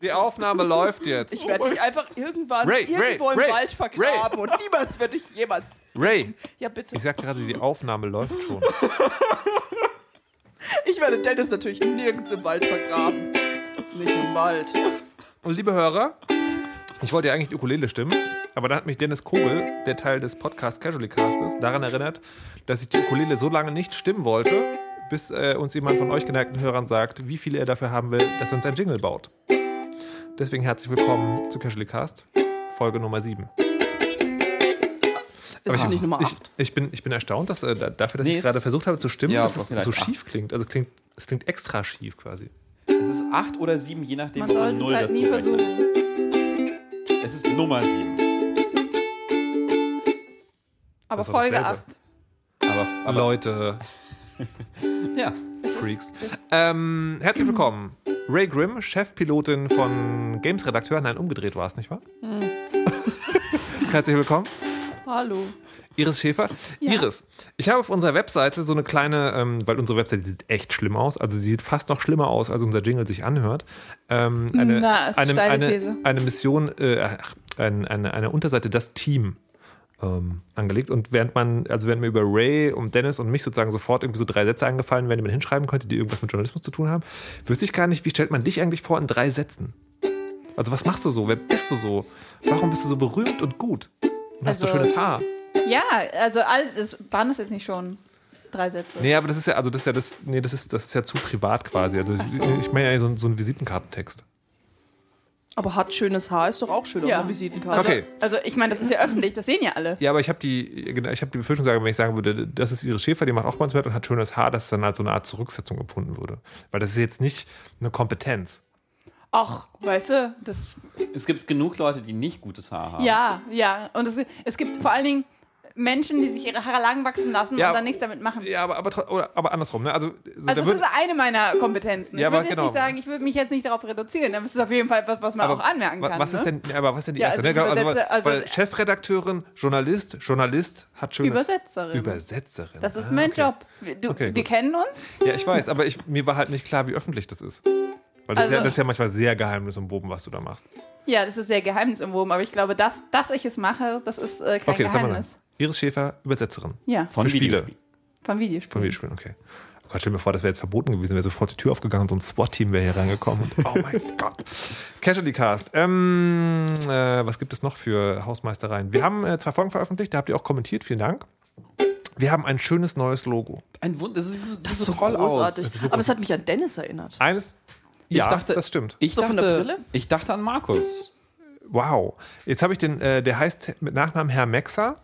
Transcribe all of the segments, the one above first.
Die Aufnahme läuft jetzt. Ich werde dich einfach irgendwann Ray, irgendwo Ray, im Ray, Wald vergraben und niemals werde ich jemals. Ray, Ja, bitte. ich sag gerade, die Aufnahme läuft schon. Ich werde Dennis natürlich nirgends im Wald vergraben. Nicht im Wald. Und liebe Hörer, ich wollte ja eigentlich die Ukulele stimmen, aber dann hat mich Dennis Kogel, der Teil des Podcast Casually Castes, daran erinnert, dass ich die Ukulele so lange nicht stimmen wollte, bis äh, uns jemand von euch geneigten Hörern sagt, wie viel er dafür haben will, dass er uns ein Jingle baut. Deswegen herzlich willkommen zu Casually Cast, Folge Nummer 7. Ist es nicht Nummer Ich, 8? ich, bin, ich bin erstaunt, dass, äh, da- dafür, dass Nee, ich gerade versucht habe zu stimmen, ja, dass es so schief klingt. Also klingt, es klingt extra schief quasi. Es ist acht oder sieben, je nachdem, Man es null halt dazu nie rechnet. versuchen. Es ist Nummer sieben. Aber Das ist doch Folge dasselbe. 8. Aber, aber Leute, ja. Freaks. Ähm, herzlich willkommen. Ray Grimm, Chefpilotin von Games-Redakteur. Nein, umgedreht war es, nicht wahr? herzlich willkommen. Hallo. Iris Schäfer. Iris, ich habe auf unserer Webseite so eine kleine, ähm, weil unsere Webseite sieht echt schlimm aus, also sie sieht fast noch schlimmer aus, als unser Jingle sich anhört. Ähm, eine, Na, eine, eine, These. eine Mission, äh, ach, ein, eine, eine Unterseite, das Team ähm, angelegt. Und während man, also während mir über Ray und Dennis und mich sozusagen sofort irgendwie so drei Sätze eingefallen wären, die man hinschreiben könnte, die irgendwas mit Journalismus zu tun haben, wüsste ich gar nicht, wie stellt man dich eigentlich vor in drei Sätzen? Also was machst du so? Wer bist du so? Warum bist du so berühmt und gut? Und hast du Also- schönes Haar? Ja, also all, das waren es jetzt nicht schon drei Sätze. Nee, aber das ist ja, also das ist ja das, nee, das ist, das ist ja zu privat quasi. Also ich, ich meine ja so, so einen Visitenkartentext. Aber hat schönes Haar ist doch auch schön Ja. auf einer Visitenkarte. Also, Okay. also ich meine, das ist ja öffentlich, das sehen ja alle. Ja, aber ich habe die, genau, ich habe die Befürchtung, sagen, wenn ich sagen würde, das ist ihre Schäfer, die macht auch mit und hat schönes Haar, dass dann halt so eine Art Zurücksetzung empfunden würde. Weil das ist jetzt nicht eine Kompetenz. Ach, weißt du, das. Es gibt genug Leute, die nicht gutes Haar haben. Ja, ja. Und es, es gibt vor allen Dingen Menschen, die sich ihre Haare lang wachsen lassen Ja, und dann nichts damit machen. Ja, aber, aber, oder, aber andersrum, ne? Also, Also da das würd- ist eine meiner Kompetenzen. Ja, ich aber würde jetzt genau. nicht sagen, ich würde mich jetzt nicht darauf reduzieren, aber es ist auf jeden Fall etwas, was man auch anmerken kann. was ist ne? denn, ja, aber was ist denn die Ja, erste? also ne? Genau, also, also- weil Chefredakteurin, Journalist, Journalist hat schönes Übersetzerin. Übersetzerin. Das ist Ah, mein okay. Job. Wir- Du, Okay, wir kennen uns. Ja, ich weiß, aber ich, mir war halt nicht klar, wie öffentlich das ist. Weil das, ist, ja, Also- das ist ja manchmal sehr geheimnisumwoben, was du da machst. Ja, das ist sehr geheimnisumwoben, aber ich glaube, dass, dass ich es mache, das ist äh, kein Okay. Geheimnis. Iris Schäfer, Übersetzerin. Ja, Von Spiele. Videospielen. von Videospielen. Von Videospielen, okay. Oh Gott, stell mir vor, das wäre jetzt verboten gewesen, wäre sofort die Tür aufgegangen und so ein SWAT-Team wäre hier reingekommen. Und, oh mein Gott. Casually Cast. Ähm, äh, was gibt es noch für Hausmeistereien? Wir haben äh, zwei Folgen veröffentlicht, da habt ihr auch kommentiert, vielen Dank. Wir haben ein schönes neues Logo. Ein Wund, das sieht so, Das ist so toll großartig. aus. Aber es hat mich an Dennis erinnert. Eines. Ja, dachte- das stimmt. Ich So von der dachte, Brille? ich dachte an Markus. Wow. Jetzt habe ich den, äh, der heißt mit Nachnamen Herr Mexer.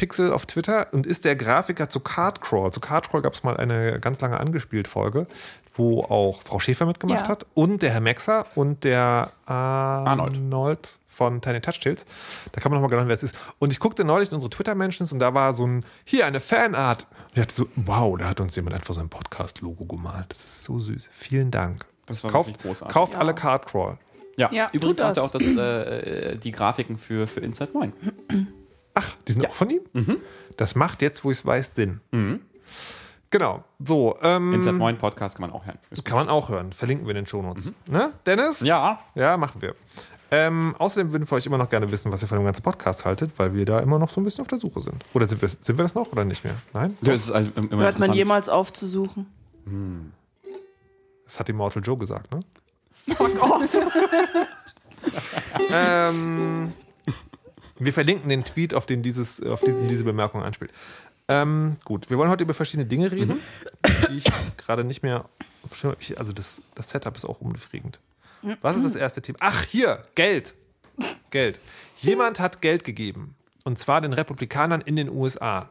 Pixel auf Twitter und ist der Grafiker zu Cardcrawl. Zu Cardcrawl gab es mal eine ganz lange angespielt Folge, wo auch Frau Schäfer mitgemacht Ja. hat und der Herr Mexer und der Arnold, Arnold. von Tiny Touch Tales. Da kann man nochmal genau, wer es ist. Und ich guckte neulich in unsere Twitter-Mentions und da war so ein, hier eine Fanart. Und ich dachte so, wow, da hat uns jemand einfach so ein Podcast-Logo gemalt. Das ist so süß. Vielen Dank. Das war kauft, wirklich großartig. Kauft alle Cardcrawl. Ja, Ja, übrigens tut hat er auch das, äh, die Grafiken für, für Inside 9. Ach, die sind auch von ihm? Mhm. Das macht jetzt, wo ich es weiß, Sinn. Genau. So, ähm, Inside 9 Podcast kann man auch hören. kann man auch hören. Verlinken wir in den Shownotes. Ne, Dennis? Mhm. Ja, Ja, machen wir. Ähm, außerdem würden wir euch immer noch gerne wissen, was ihr von dem ganzen Podcast haltet, weil wir da immer noch so ein bisschen auf der Suche sind. Oder sind wir, sind wir das noch oder nicht mehr? Nein? das ist halt immer Hört man jemals auf zu suchen? Das hat Immortal Joe gesagt, ne? Fuck off! ähm, wir verlinken den Tweet, auf den dieses, auf diesen, diese Bemerkung anspielt. Ähm, gut, wir wollen heute über verschiedene Dinge reden, die ich gerade nicht mehr. Also das, das Setup ist auch unbefriedigend. Was ist das erste Thema? Ach, hier, Geld. Geld. Jemand hat Geld gegeben. Und zwar den Republikanern in den USA.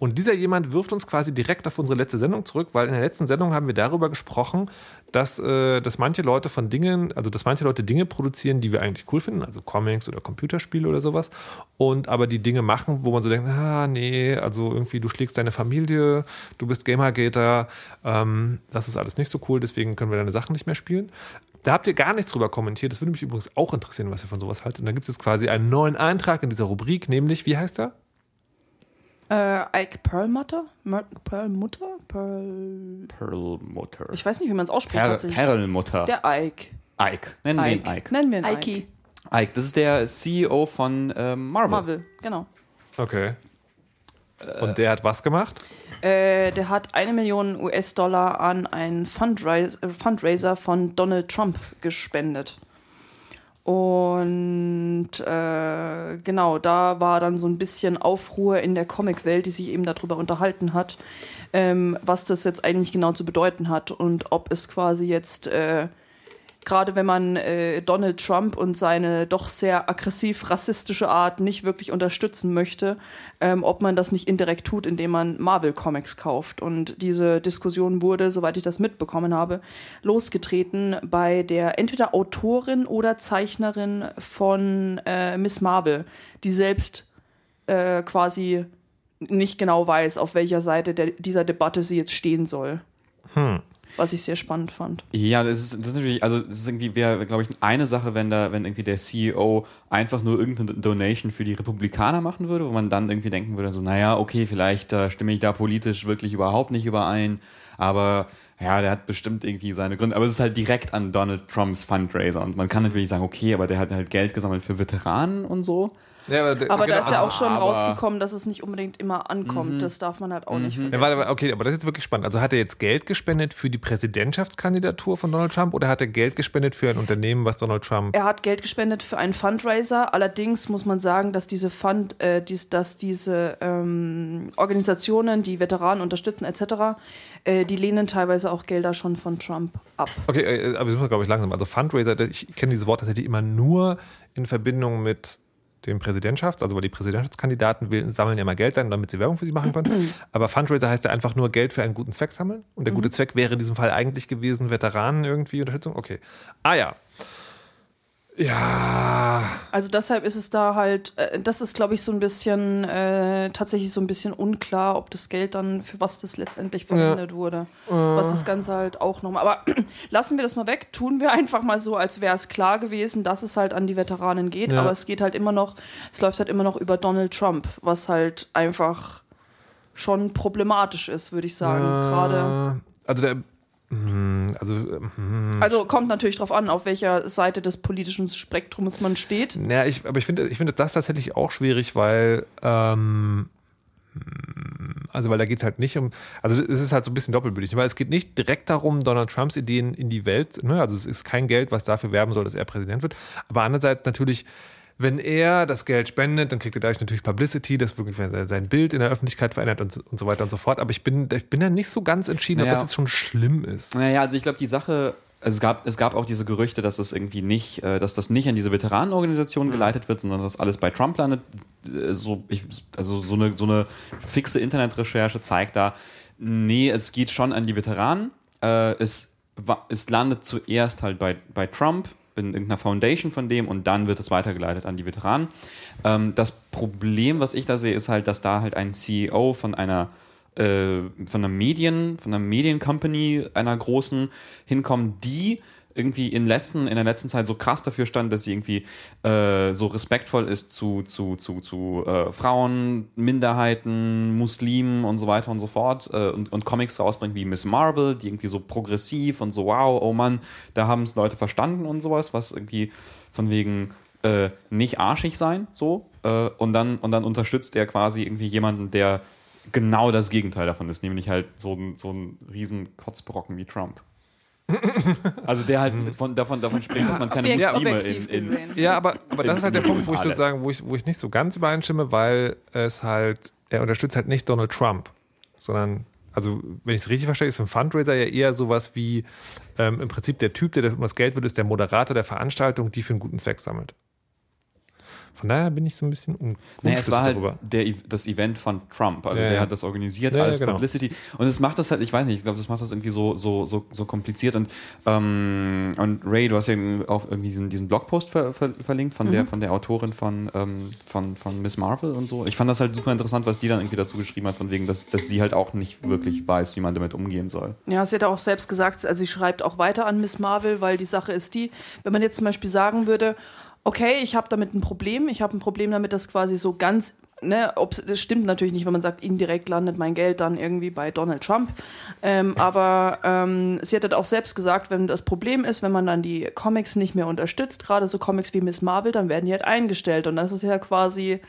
Und dieser jemand wirft uns quasi direkt auf unsere letzte Sendung zurück, weil in der letzten Sendung haben wir darüber gesprochen, dass, äh, dass manche Leute von Dingen, also dass manche Leute Dinge produzieren, die wir eigentlich cool finden, also Comics oder Computerspiele oder sowas, und aber die Dinge machen, wo man so denkt, ah, nee, also irgendwie du schlägst deine Familie, du bist Gamergater, ähm, das ist alles nicht so cool, deswegen können wir deine Sachen nicht mehr spielen. Da habt ihr gar nichts drüber kommentiert. Das würde mich übrigens auch interessieren, was ihr von sowas haltet. Und da gibt es jetzt quasi einen neuen Eintrag in dieser Rubrik, nämlich, wie heißt er? Äh, Ike Perlmutter? Mer Perlmutter? Perl. Perlmutter. Ich weiß nicht, wie man es ausspricht Per tatsächlich. Perlmutter. Der Ike. Ike. Nennen wir ihn Ike. Ike. Nennen wir ihn Ike. Ike. Ike, das ist der CEO von ähm, Marvel. Marvel, genau. Okay. Und der hat was gemacht? Äh, der hat eine Million US-Dollar an einen Fundrais äh, Fundraiser von Donald Trump gespendet. Und äh, genau, da war dann so ein bisschen Aufruhr in der Comicwelt, die sich eben darüber unterhalten hat, ähm, was das jetzt eigentlich genau zu bedeuten hat und ob es quasi jetzt äh, gerade wenn man äh, Donald Trump und seine doch sehr aggressiv rassistische Art nicht wirklich unterstützen möchte, ähm, ob man das nicht indirekt tut, indem man Marvel Comics kauft. Und diese Diskussion wurde, soweit ich das mitbekommen habe, losgetreten bei der entweder Autorin oder Zeichnerin von äh, Miss Marvel, die selbst äh, quasi nicht genau weiß, auf welcher Seite der, dieser Debatte sie jetzt stehen soll. Was ich sehr spannend fand. Ja, das ist, das ist natürlich, also das ist irgendwie, wäre, glaube ich, eine Sache, wenn da, wenn irgendwie der CEO einfach nur irgendeine Donation für die Republikaner machen würde, wo man dann irgendwie denken würde, so, naja, okay, vielleicht äh, stimme ich da politisch wirklich überhaupt nicht überein, aber ja, der hat bestimmt irgendwie seine Gründe, aber es ist halt direkt an Donald Trumps Fundraiser und man kann natürlich sagen, okay, aber der hat halt Geld gesammelt für Veteranen und so. Ja, aber, Aber genau, da ist ja auch schon rausgekommen, dass es nicht unbedingt immer ankommt. Das darf man halt auch nicht vergessen. Ja, warte, okay, aber das ist jetzt wirklich spannend. Also hat er jetzt Geld gespendet für die Präsidentschaftskandidatur von Donald Trump oder hat er Geld gespendet für ein Unternehmen, was Donald Trump. Er hat Geld gespendet für einen Fundraiser. Allerdings muss man sagen, dass diese Fund, äh, dies, dass diese ähm, Organisationen, die Veteranen unterstützen etc., äh, die lehnen teilweise auch Gelder schon von Trump ab. Okay, äh, aber das muss man, glaube ich, langsam. Also Fundraiser, ich kenne dieses Wort tatsächlich immer nur in Verbindung mit dem Präsidentschafts-, also weil die Präsidentschaftskandidaten will, sammeln ja mal Geld dann, damit sie Werbung für sie machen können. Aber Fundraiser heißt ja einfach nur Geld für einen guten Zweck sammeln. Und der gute Zweck wäre in diesem Fall eigentlich gewesen, Veteranen irgendwie Unterstützung. Okay. Ah ja. Ja. Also deshalb ist es da halt, äh, das ist glaube ich so ein bisschen, äh, tatsächlich so ein bisschen unklar, ob das Geld dann, für was das letztendlich verwendet wurde. Was das Ganze halt auch nochmal, aber lassen wir das mal weg, tun wir einfach mal so, als wäre es klar gewesen, dass es halt an die Veteranen geht, Ja. aber es geht halt immer noch, es läuft halt immer noch über Donald Trump, was halt einfach schon problematisch ist, würde ich sagen. Gerade. Also der. Hm, Also, hm, Also kommt natürlich drauf an, auf welcher Seite des politischen Spektrums man steht. Naja, ich, aber ich finde, ich finde das tatsächlich auch schwierig, weil, ähm, hm, also weil da geht es halt nicht um, also es ist halt so ein bisschen doppelbödig, weil es geht nicht direkt darum, Donald Trumps Ideen in die Welt, ne? also es ist kein Geld, was dafür werben soll, dass er Präsident wird, aber andererseits natürlich, wenn er das Geld spendet, dann kriegt er dadurch natürlich Publicity, das wirklich sein- Bild in der Öffentlichkeit verändert und, und so weiter und so fort. Aber ich bin, ich bin da nicht so ganz entschieden, ob Naja. das jetzt schon schlimm ist. Naja, also ich glaube, die Sache, also es gab, es gab auch diese Gerüchte, dass es irgendwie nicht, äh, dass das nicht an diese Veteranenorganisation geleitet wird, sondern dass alles bei Trump landet. Äh, So, ich, also so eine, so eine fixe Internetrecherche zeigt da, nee, es geht schon an die Veteranen. Äh, es, es landet zuerst halt bei, bei Trump in irgendeiner Foundation von dem und dann wird es weitergeleitet an die Veteranen. Ähm, das Problem, was ich da sehe, ist halt, dass da halt ein CEO von einer äh, von einer Medien, von einer Mediencompany, einer großen, hinkommen, die irgendwie in, letzten, in der letzten Zeit so krass dafür stand, dass sie irgendwie äh, so respektvoll ist zu, zu, zu, zu äh, Frauen, Minderheiten, Muslimen und so weiter und so fort äh, und, und Comics rausbringt wie Miss Marvel, die irgendwie so progressiv und so, wow, oh Mann, da haben es Leute verstanden und sowas, was irgendwie von wegen äh, nicht arschig sein, so. Äh, und, dann, und dann unterstützt er quasi irgendwie jemanden, der genau das Gegenteil davon ist, nämlich halt so ein, so ein riesen Kotzbrocken wie Trump. Also der halt von, davon, davon spricht, dass man keine Objekt- Muslime in, in. Ja, aber, aber das ist halt der Punkt, wo ich USA sozusagen, wo ich, wo ich nicht so ganz übereinstimme, weil es halt, er unterstützt halt nicht Donald Trump, sondern, also wenn ich es richtig verstehe, ist ein Fundraiser ja eher sowas wie ähm, im Prinzip der Typ, der um das Geld wird, ist der Moderator der Veranstaltung, die für einen guten Zweck sammelt. Von daher bin ich so ein bisschen un Naja, es war halt darüber. der, das Event von Trump. Also Ja, der ja. hat das organisiert Ja, ja, als genau. Publicity. Und es macht das halt, ich weiß nicht, ich glaube, das macht das irgendwie so, so, so, so kompliziert. Und, ähm, und Ray, du hast ja auch irgendwie diesen, diesen Blogpost ver, ver, verlinkt von, Mhm. der, von der Autorin von, ähm, von, von Miss Marvel und so. Ich fand das halt super interessant, was die dann irgendwie dazu geschrieben hat, von wegen, dass, dass sie halt auch nicht wirklich weiß, wie man damit umgehen soll. Ja, sie hat auch selbst gesagt, also sie schreibt auch weiter an Miss Marvel, weil die Sache ist die, wenn man jetzt zum Beispiel sagen würde, okay, ich habe damit ein Problem, ich habe ein Problem damit, dass quasi so ganz ne, das stimmt natürlich nicht, wenn man sagt, indirekt landet mein Geld dann irgendwie bei Donald Trump. Ähm, aber ähm, sie hat halt auch selbst gesagt, wenn das Problem ist, wenn man dann die Comics nicht mehr unterstützt, gerade so Comics wie Miss Marvel, dann werden die halt eingestellt. Und das ist ja quasi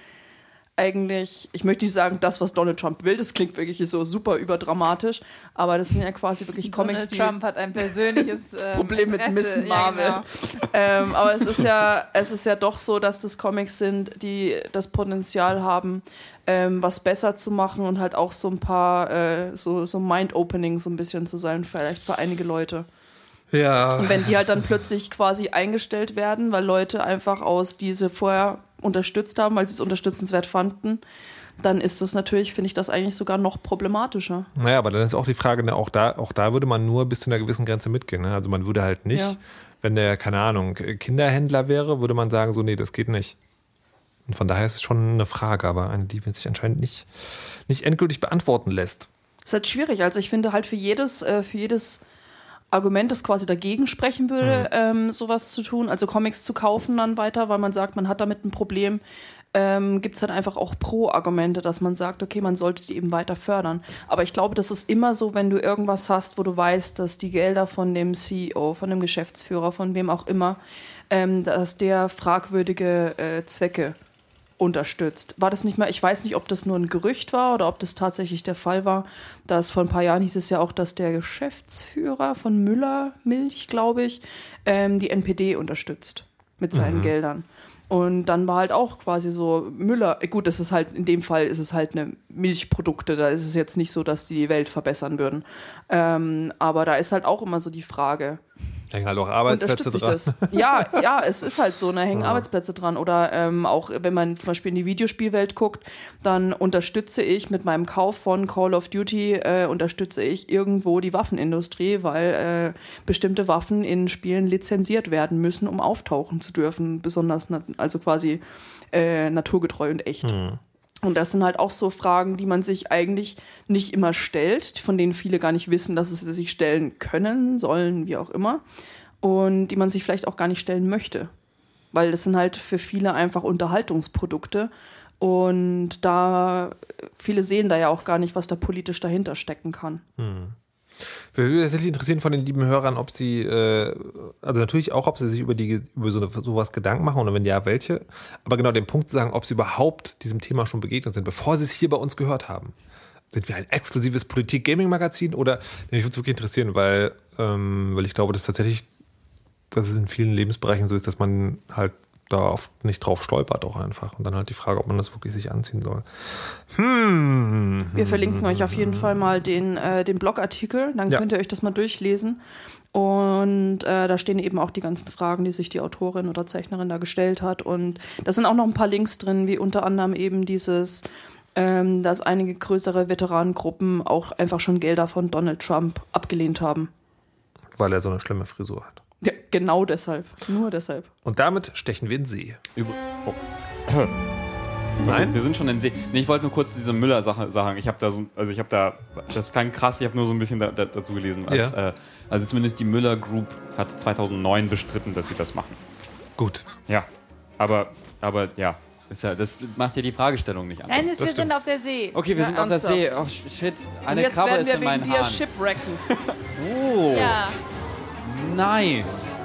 eigentlich, ich möchte nicht sagen, das, was Donald Trump will, das klingt wirklich so super überdramatisch, aber das sind ja quasi wirklich Comics, Donald die Trump hat ein persönliches ähm, Problem mit Interesse. Miss Marvel. Ja, genau. ähm, aber es ist ja, es ist ja doch so, dass das Comics sind, die das Potenzial haben, ähm, was besser zu machen und halt auch so ein paar äh, so, so Mind-Opening so ein bisschen zu sein, vielleicht für einige Leute. Ja. Und wenn die halt dann plötzlich quasi eingestellt werden, weil Leute einfach aus diese vorher unterstützt haben, weil sie es unterstützenswert fanden, dann ist das natürlich, finde ich das eigentlich sogar noch problematischer. Naja, aber dann ist auch die Frage, ne, auch da, auch da würde man nur bis zu einer gewissen Grenze mitgehen. Ne? Also man würde halt nicht, Ja. wenn der, keine Ahnung, Kinderhändler wäre, würde man sagen, so, nee, das geht nicht. Und von daher ist es schon eine Frage, aber eine, die sich anscheinend nicht, nicht endgültig beantworten lässt. ist halt schwierig. Also ich finde halt für jedes, äh, für jedes Argument, das quasi dagegen sprechen würde, ähm, sowas zu tun, also Comics zu kaufen dann weiter, weil man sagt, man hat damit ein Problem, ähm, gibt es halt einfach auch Pro-Argumente, dass man sagt, okay, man sollte die eben weiter fördern. Aber ich glaube, das ist immer so, wenn du irgendwas hast, wo du weißt, dass die Gelder von dem CEO, von dem Geschäftsführer, von wem auch immer, ähm, dass der fragwürdige äh, Zwecke unterstützt. War das nicht mal, ich weiß nicht, ob das nur ein Gerücht war oder ob das tatsächlich der Fall war, dass vor ein paar Jahren hieß es ja auch, dass der Geschäftsführer von Müller Milch, glaube ich, ähm, die NPD unterstützt mit seinen Geldern. Und dann war halt auch quasi so Müller, äh, gut, das ist halt, in dem Fall ist es halt eine Milchprodukte, da ist es jetzt nicht so, dass die die Welt verbessern würden. Ähm, aber da ist halt auch immer so die Frage, Da hängen halt auch Arbeitsplätze unterstütze ich dran. das? Ja, ja, es ist halt so, da hängen Arbeitsplätze dran. Oder ähm, auch wenn man zum Beispiel in die Videospielwelt guckt, dann unterstütze ich mit meinem Kauf von Call of Duty, äh, unterstütze ich irgendwo die Waffenindustrie, weil äh, bestimmte Waffen in Spielen lizenziert werden müssen, um auftauchen zu dürfen, besonders, also quasi äh, naturgetreu und echt. Und das sind halt auch so Fragen, die man sich eigentlich nicht immer stellt, von denen viele gar nicht wissen, dass sie sich stellen können, sollen, wie auch immer. Und die man sich vielleicht auch gar nicht stellen möchte. Weil das sind halt für viele einfach Unterhaltungsprodukte. Und da, viele sehen da ja auch gar nicht, was da politisch dahinter stecken kann. Wir tatsächlich interessieren von den lieben Hörern, ob sie, äh, also natürlich auch, ob sie sich über, die, über so eine, sowas Gedanken machen oder wenn ja, welche. Aber genau den Punkt sagen, ob sie überhaupt diesem Thema schon begegnet sind, bevor sie es hier bei uns gehört haben. Sind wir ein exklusives Politik-Gaming-Magazin oder? Mich würde es wirklich interessieren, weil, ähm, weil ich glaube, dass tatsächlich, dass es in vielen Lebensbereichen so ist, dass man halt da oft nicht drauf stolpert auch einfach. Und dann halt die Frage, ob man das wirklich sich anziehen soll. Hm. Wir verlinken euch auf jeden Fall mal den, äh, den Blogartikel, dann Ja. könnt ihr euch das mal durchlesen. Und äh, da stehen eben auch die ganzen Fragen, die sich die Autorin oder Zeichnerin da gestellt hat. Und da sind auch noch ein paar Links drin, wie unter anderem eben dieses, ähm, dass einige größere Veteranengruppen auch einfach schon Gelder von Donald Trump abgelehnt haben. Weil er so eine schlimme Frisur hat. Ja, genau deshalb. Nur deshalb. Und damit stechen wir in See. Über oh. Nein? Wir sind schon in See. Nee, ich wollte nur kurz diese Müller-Sache sagen. Ich habe da so, also ich habe da, das klang krass, ich habe nur so ein bisschen da, da, dazu gelesen. Als, Ja. äh, also zumindest die Müller Group hat 2009 bestritten, dass sie das machen. Gut. Ja. Aber, aber ja, ist ja, das macht ja die Fragestellung nicht anders. Nein, wir stimmt. sind auf der See. Okay, wir Ja, sind auf der. See. Oh sh- shit, eine jetzt Krabbe werden ist wir in meinen wegen dir Haaren. shipwrecken. Oh, Ja. Nice.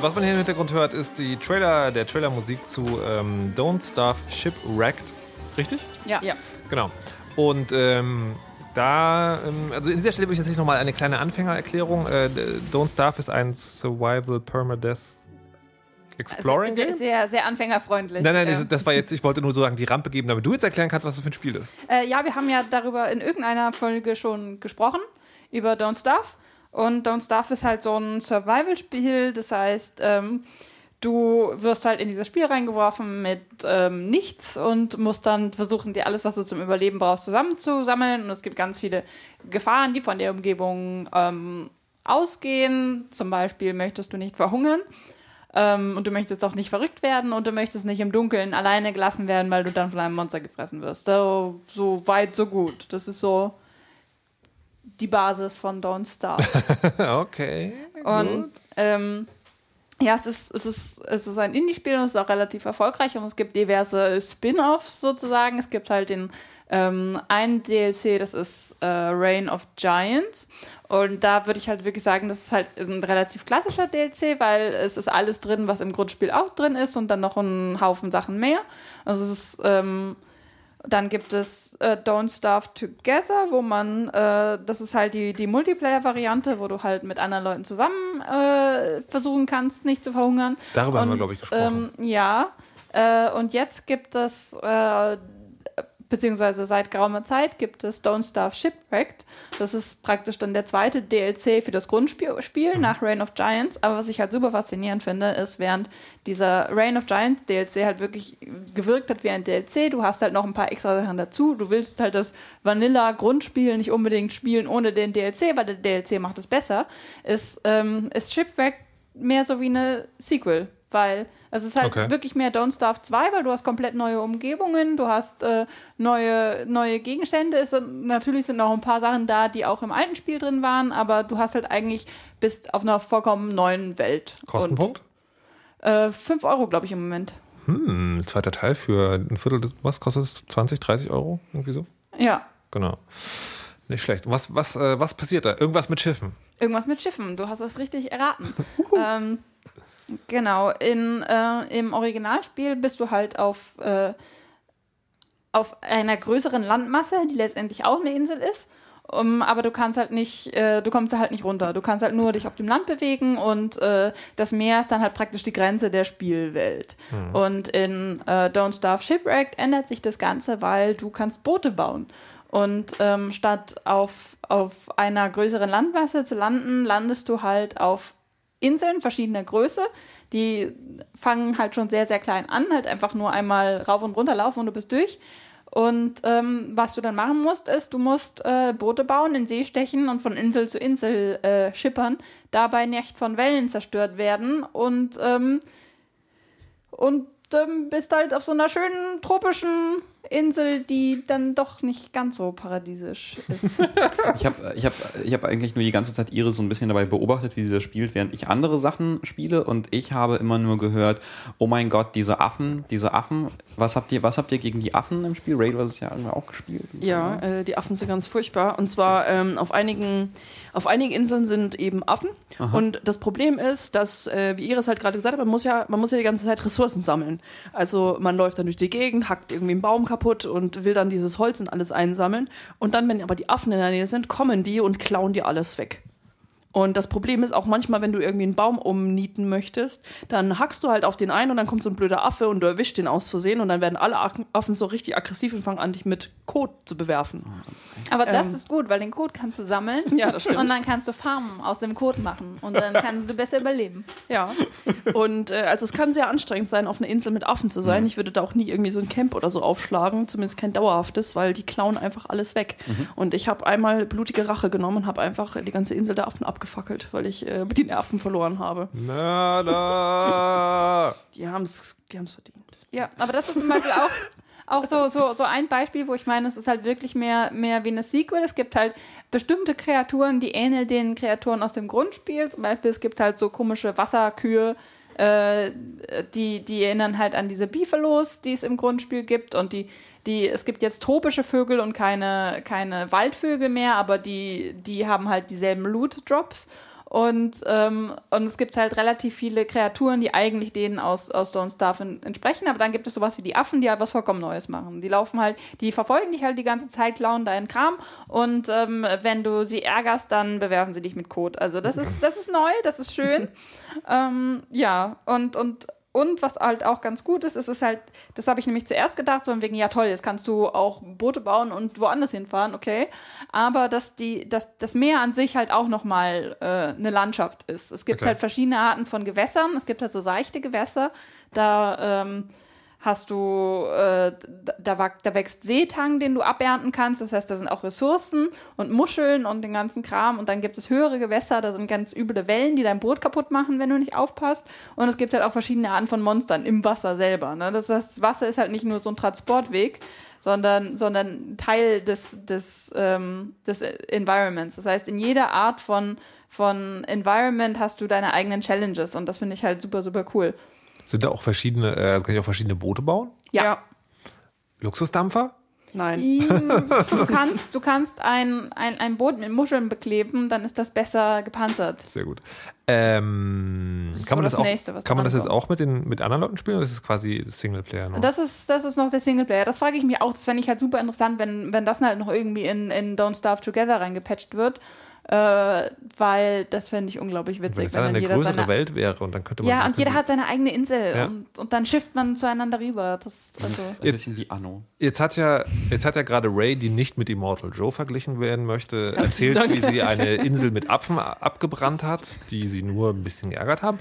Was man hier im Hintergrund hört, ist die Trailer, der Trailermusik zu ähm, Don't Starve Shipwrecked. Richtig? Ja. Ja. Genau. Und ähm, da, ähm, also in dieser Stelle würde ich jetzt nochmal eine kleine Anfängererklärung. Äh, Don't Starve ist ein Survival Permadeath Exploring sehr, Game. sehr, sehr anfängerfreundlich. Nein, nein, Ähm, das, das war jetzt, ich wollte nur so sagen, die Rampe geben, damit du jetzt erklären kannst, was das für ein Spiel ist. Äh, ja, wir haben ja darüber in irgendeiner Folge schon gesprochen, über Don't Starve. Und Don't Starve ist halt so ein Survival-Spiel, das heißt, ähm, du wirst halt in dieses Spiel reingeworfen mit ähm, nichts und musst dann versuchen, dir alles, was du zum Überleben brauchst, zusammenzusammeln. Und es gibt ganz viele Gefahren, die von der Umgebung ähm, ausgehen. Zum Beispiel möchtest du nicht verhungern. Ähm, und du möchtest auch nicht verrückt werden und du möchtest nicht im Dunkeln alleine gelassen werden, weil du dann von einem Monster gefressen wirst. So, so weit, so gut. Das ist so die Basis von Don't Starve. okay. Und ähm, Ja, es ist, es ist, es ist ein Indie-Spiel und es ist auch relativ erfolgreich und es gibt diverse Spin-offs sozusagen. Es gibt halt den ähm, einen DLC, das ist äh, Reign of Giants. Und da würde ich halt wirklich sagen, das ist halt ein relativ klassischer DLC, weil es ist alles drin, was im Grundspiel auch drin ist und dann noch ein Haufen Sachen mehr. Also es ist ähm, dann gibt es äh, Don't Starve Together, wo man, äh, das ist halt die, die Multiplayer-Variante, wo du halt mit anderen Leuten zusammen äh, versuchen kannst, nicht zu verhungern. Darüber und, haben wir, glaube ich, gesprochen. Ähm, ja, äh, und jetzt gibt es äh, beziehungsweise seit geraumer Zeit gibt es Don't Starve Shipwrecked. Das ist praktisch dann der zweite DLC für das Grundspiel Spiel Mhm. nach Reign of Giants. Aber was ich halt super faszinierend finde, ist, während dieser Reign of Giants DLC halt wirklich gewirkt hat wie ein DLC, du hast halt noch ein paar extra Sachen dazu. Du willst halt das Vanilla-Grundspiel nicht unbedingt spielen ohne den DLC, weil der DLC macht es besser. Ist, ähm, ist Shipwrecked mehr so wie eine Sequel. Weil es ist halt Okay. wirklich mehr Don't Starve 2, weil du hast komplett neue Umgebungen, du hast äh, neue, neue Gegenstände. Es sind, natürlich sind noch ein paar Sachen da, die auch im alten Spiel drin waren, aber du hast halt eigentlich bist auf einer vollkommen neuen Welt. Kostenpunkt? Und, äh, 5 Euro, glaube ich, im Moment. Hm, zweiter Teil für ein Viertel des, was kostet es? 20, 30 Euro? Irgendwie so? Ja. Genau. Nicht schlecht. Was, was, äh, was passiert da? Irgendwas mit Schiffen. Irgendwas mit Schiffen, du hast es richtig erraten. ähm, genau, in, äh, im Originalspiel bist du halt auf, äh, auf einer größeren Landmasse, die letztendlich auch eine Insel ist. Um, aber du kannst halt nicht, äh, du kommst halt nicht runter. Du kannst halt nur dich auf dem Land bewegen und äh, das Meer ist dann halt praktisch die Grenze der Spielwelt. Und in äh, Don't Starve Shipwrecked ändert sich das Ganze, weil du kannst Boote bauen. Und ähm, statt auf, auf einer größeren Landmasse zu landen, landest du halt auf Inseln verschiedener Größe. Die fangen halt schon sehr, sehr klein an, halt einfach nur einmal rauf und runter laufen und du bist durch. Und ähm, was du dann machen musst, ist, du musst äh, Boote bauen, in See stechen und von Insel zu Insel äh, schippern, dabei nicht von Wellen zerstört werden und, ähm, und ähm, bist halt auf so einer schönen tropischen Insel, die dann doch nicht ganz so paradiesisch ist. Ich habe ich hab, ich hab eigentlich nur die ganze Zeit Iris so ein bisschen dabei beobachtet, wie sie das spielt, während ich andere Sachen spiele und ich habe immer nur gehört, oh mein Gott, diese Affen, diese Affen, was habt ihr, was habt ihr gegen die Affen im Spiel? Raid war es ja irgendwie auch gespielt. Ja, äh, die Affen sind ganz furchtbar. Und zwar ähm, auf, einigen, auf einigen Inseln sind eben Affen. Und das Problem ist, dass, äh, wie Iris halt gerade gesagt hat, man muss, ja, man muss ja die ganze Zeit Ressourcen sammeln. Also man läuft dann durch die Gegend, hackt irgendwie einen Baum kaputt und will dann dieses Holz und alles einsammeln. Und dann, wenn aber die Affen in der Nähe sind, kommen die und klauen dir alles weg. Und das Problem ist auch manchmal, wenn du irgendwie einen Baum umnieten möchtest, dann hackst du halt auf den einen und dann kommt so ein blöder Affe und du erwischst den aus Versehen und dann werden alle Affen Affen so richtig aggressiv und fangen an, dich mit Kot zu bewerfen. Aber das Ähm. ist gut, weil den Code kannst du sammeln. Ja, das stimmt. Und dann kannst du Farmen aus dem Code machen. Und dann kannst du besser überleben. Ja. Und äh, also es kann sehr anstrengend sein, auf einer Insel mit Affen zu sein. Ich würde da auch nie irgendwie so ein Camp oder so aufschlagen, zumindest kein dauerhaftes, weil die klauen einfach alles weg. Und ich habe einmal blutige Rache genommen und habe einfach die ganze Insel der Affen abgefackelt, weil ich äh, die Nerven verloren habe. Mörder! Die haben es die haben's verdient. Ja, aber das ist zum Beispiel auch, auch so, so, so ein Beispiel, wo ich meine, es ist halt wirklich mehr, mehr wie eine Sequel. Es gibt halt bestimmte Kreaturen, die ähneln den Kreaturen aus dem Grundspiel. Zum Beispiel, es gibt halt so komische Wasserkühe, äh, die, die erinnern halt an diese Biffalos, die es im Grundspiel gibt. Und die, die, es gibt jetzt tropische Vögel und keine, keine Waldvögel mehr, aber die, die haben halt dieselben Loot-Drops. Und, ähm, und es gibt halt relativ viele Kreaturen, die eigentlich denen aus, aus Don't Starve en- entsprechen. Aber dann gibt es sowas wie die Affen, die halt was vollkommen Neues machen. Die laufen halt, die verfolgen dich halt die ganze Zeit, klauen deinen Kram. Und ähm, wenn du sie ärgerst, dann bewerfen sie dich mit Kot. Also das ist, das ist neu, das ist schön. ähm, ja, und, und und was halt auch ganz gut ist, ist es halt, das habe ich nämlich zuerst gedacht, so von wegen, ja toll, jetzt kannst du auch Boote bauen und woanders hinfahren, okay. Aber dass die, dass das Meer an sich halt auch nochmal äh, eine Landschaft ist. Es gibt Okay. halt verschiedene Arten von Gewässern. Es gibt halt so seichte Gewässer. Da ähm, hast du, äh, da, da, wächst Seetang, den du abernten kannst. Das heißt, da sind auch Ressourcen und Muscheln und den ganzen Kram. Und dann gibt es höhere Gewässer, da sind ganz üble Wellen, die dein Boot kaputt machen, wenn du nicht aufpasst. Und es gibt halt auch verschiedene Arten von Monstern im Wasser selber. Ne? Das heißt, Wasser ist halt nicht nur so ein Transportweg, sondern, sondern Teil des, des, ähm, des Environments. Das heißt, in jeder Art von, von Environment hast du deine eigenen Challenges und das finde ich halt super, super cool. Sind da auch verschiedene, äh, kann ich auch verschiedene Boote bauen? Ja. Luxusdampfer? Nein. Du kannst, du kannst ein, ein, ein Boot mit Muscheln bekleben, dann ist das besser gepanzert. Sehr gut. Ähm, ist kann man das, das auch, Nächste, kann man das jetzt auch mit, den, mit anderen Leuten spielen oder ist es quasi Singleplayer? Nur? Das ist, das ist noch der Singleplayer. Das frage ich mich auch. Das fände ich halt super interessant, wenn, wenn das halt noch irgendwie in, in Don't Starve Together reingepatcht wird. Äh, weil das fände ich unglaublich witzig. wenn es dann eine jeder größere seine, Welt wäre und dann könnte man. Ja, und jeder hat seine eigene Insel Ja. und, und dann schifft man zueinander rüber. Das, Das ist also, ein bisschen wie Anno. Jetzt hat ja, jetzt hat ja gerade Ray, die nicht mit Immortal Joe verglichen werden möchte, erzählt, Dank. wie sie eine Insel mit Apfen abgebrannt hat, die sie nur ein bisschen geärgert haben.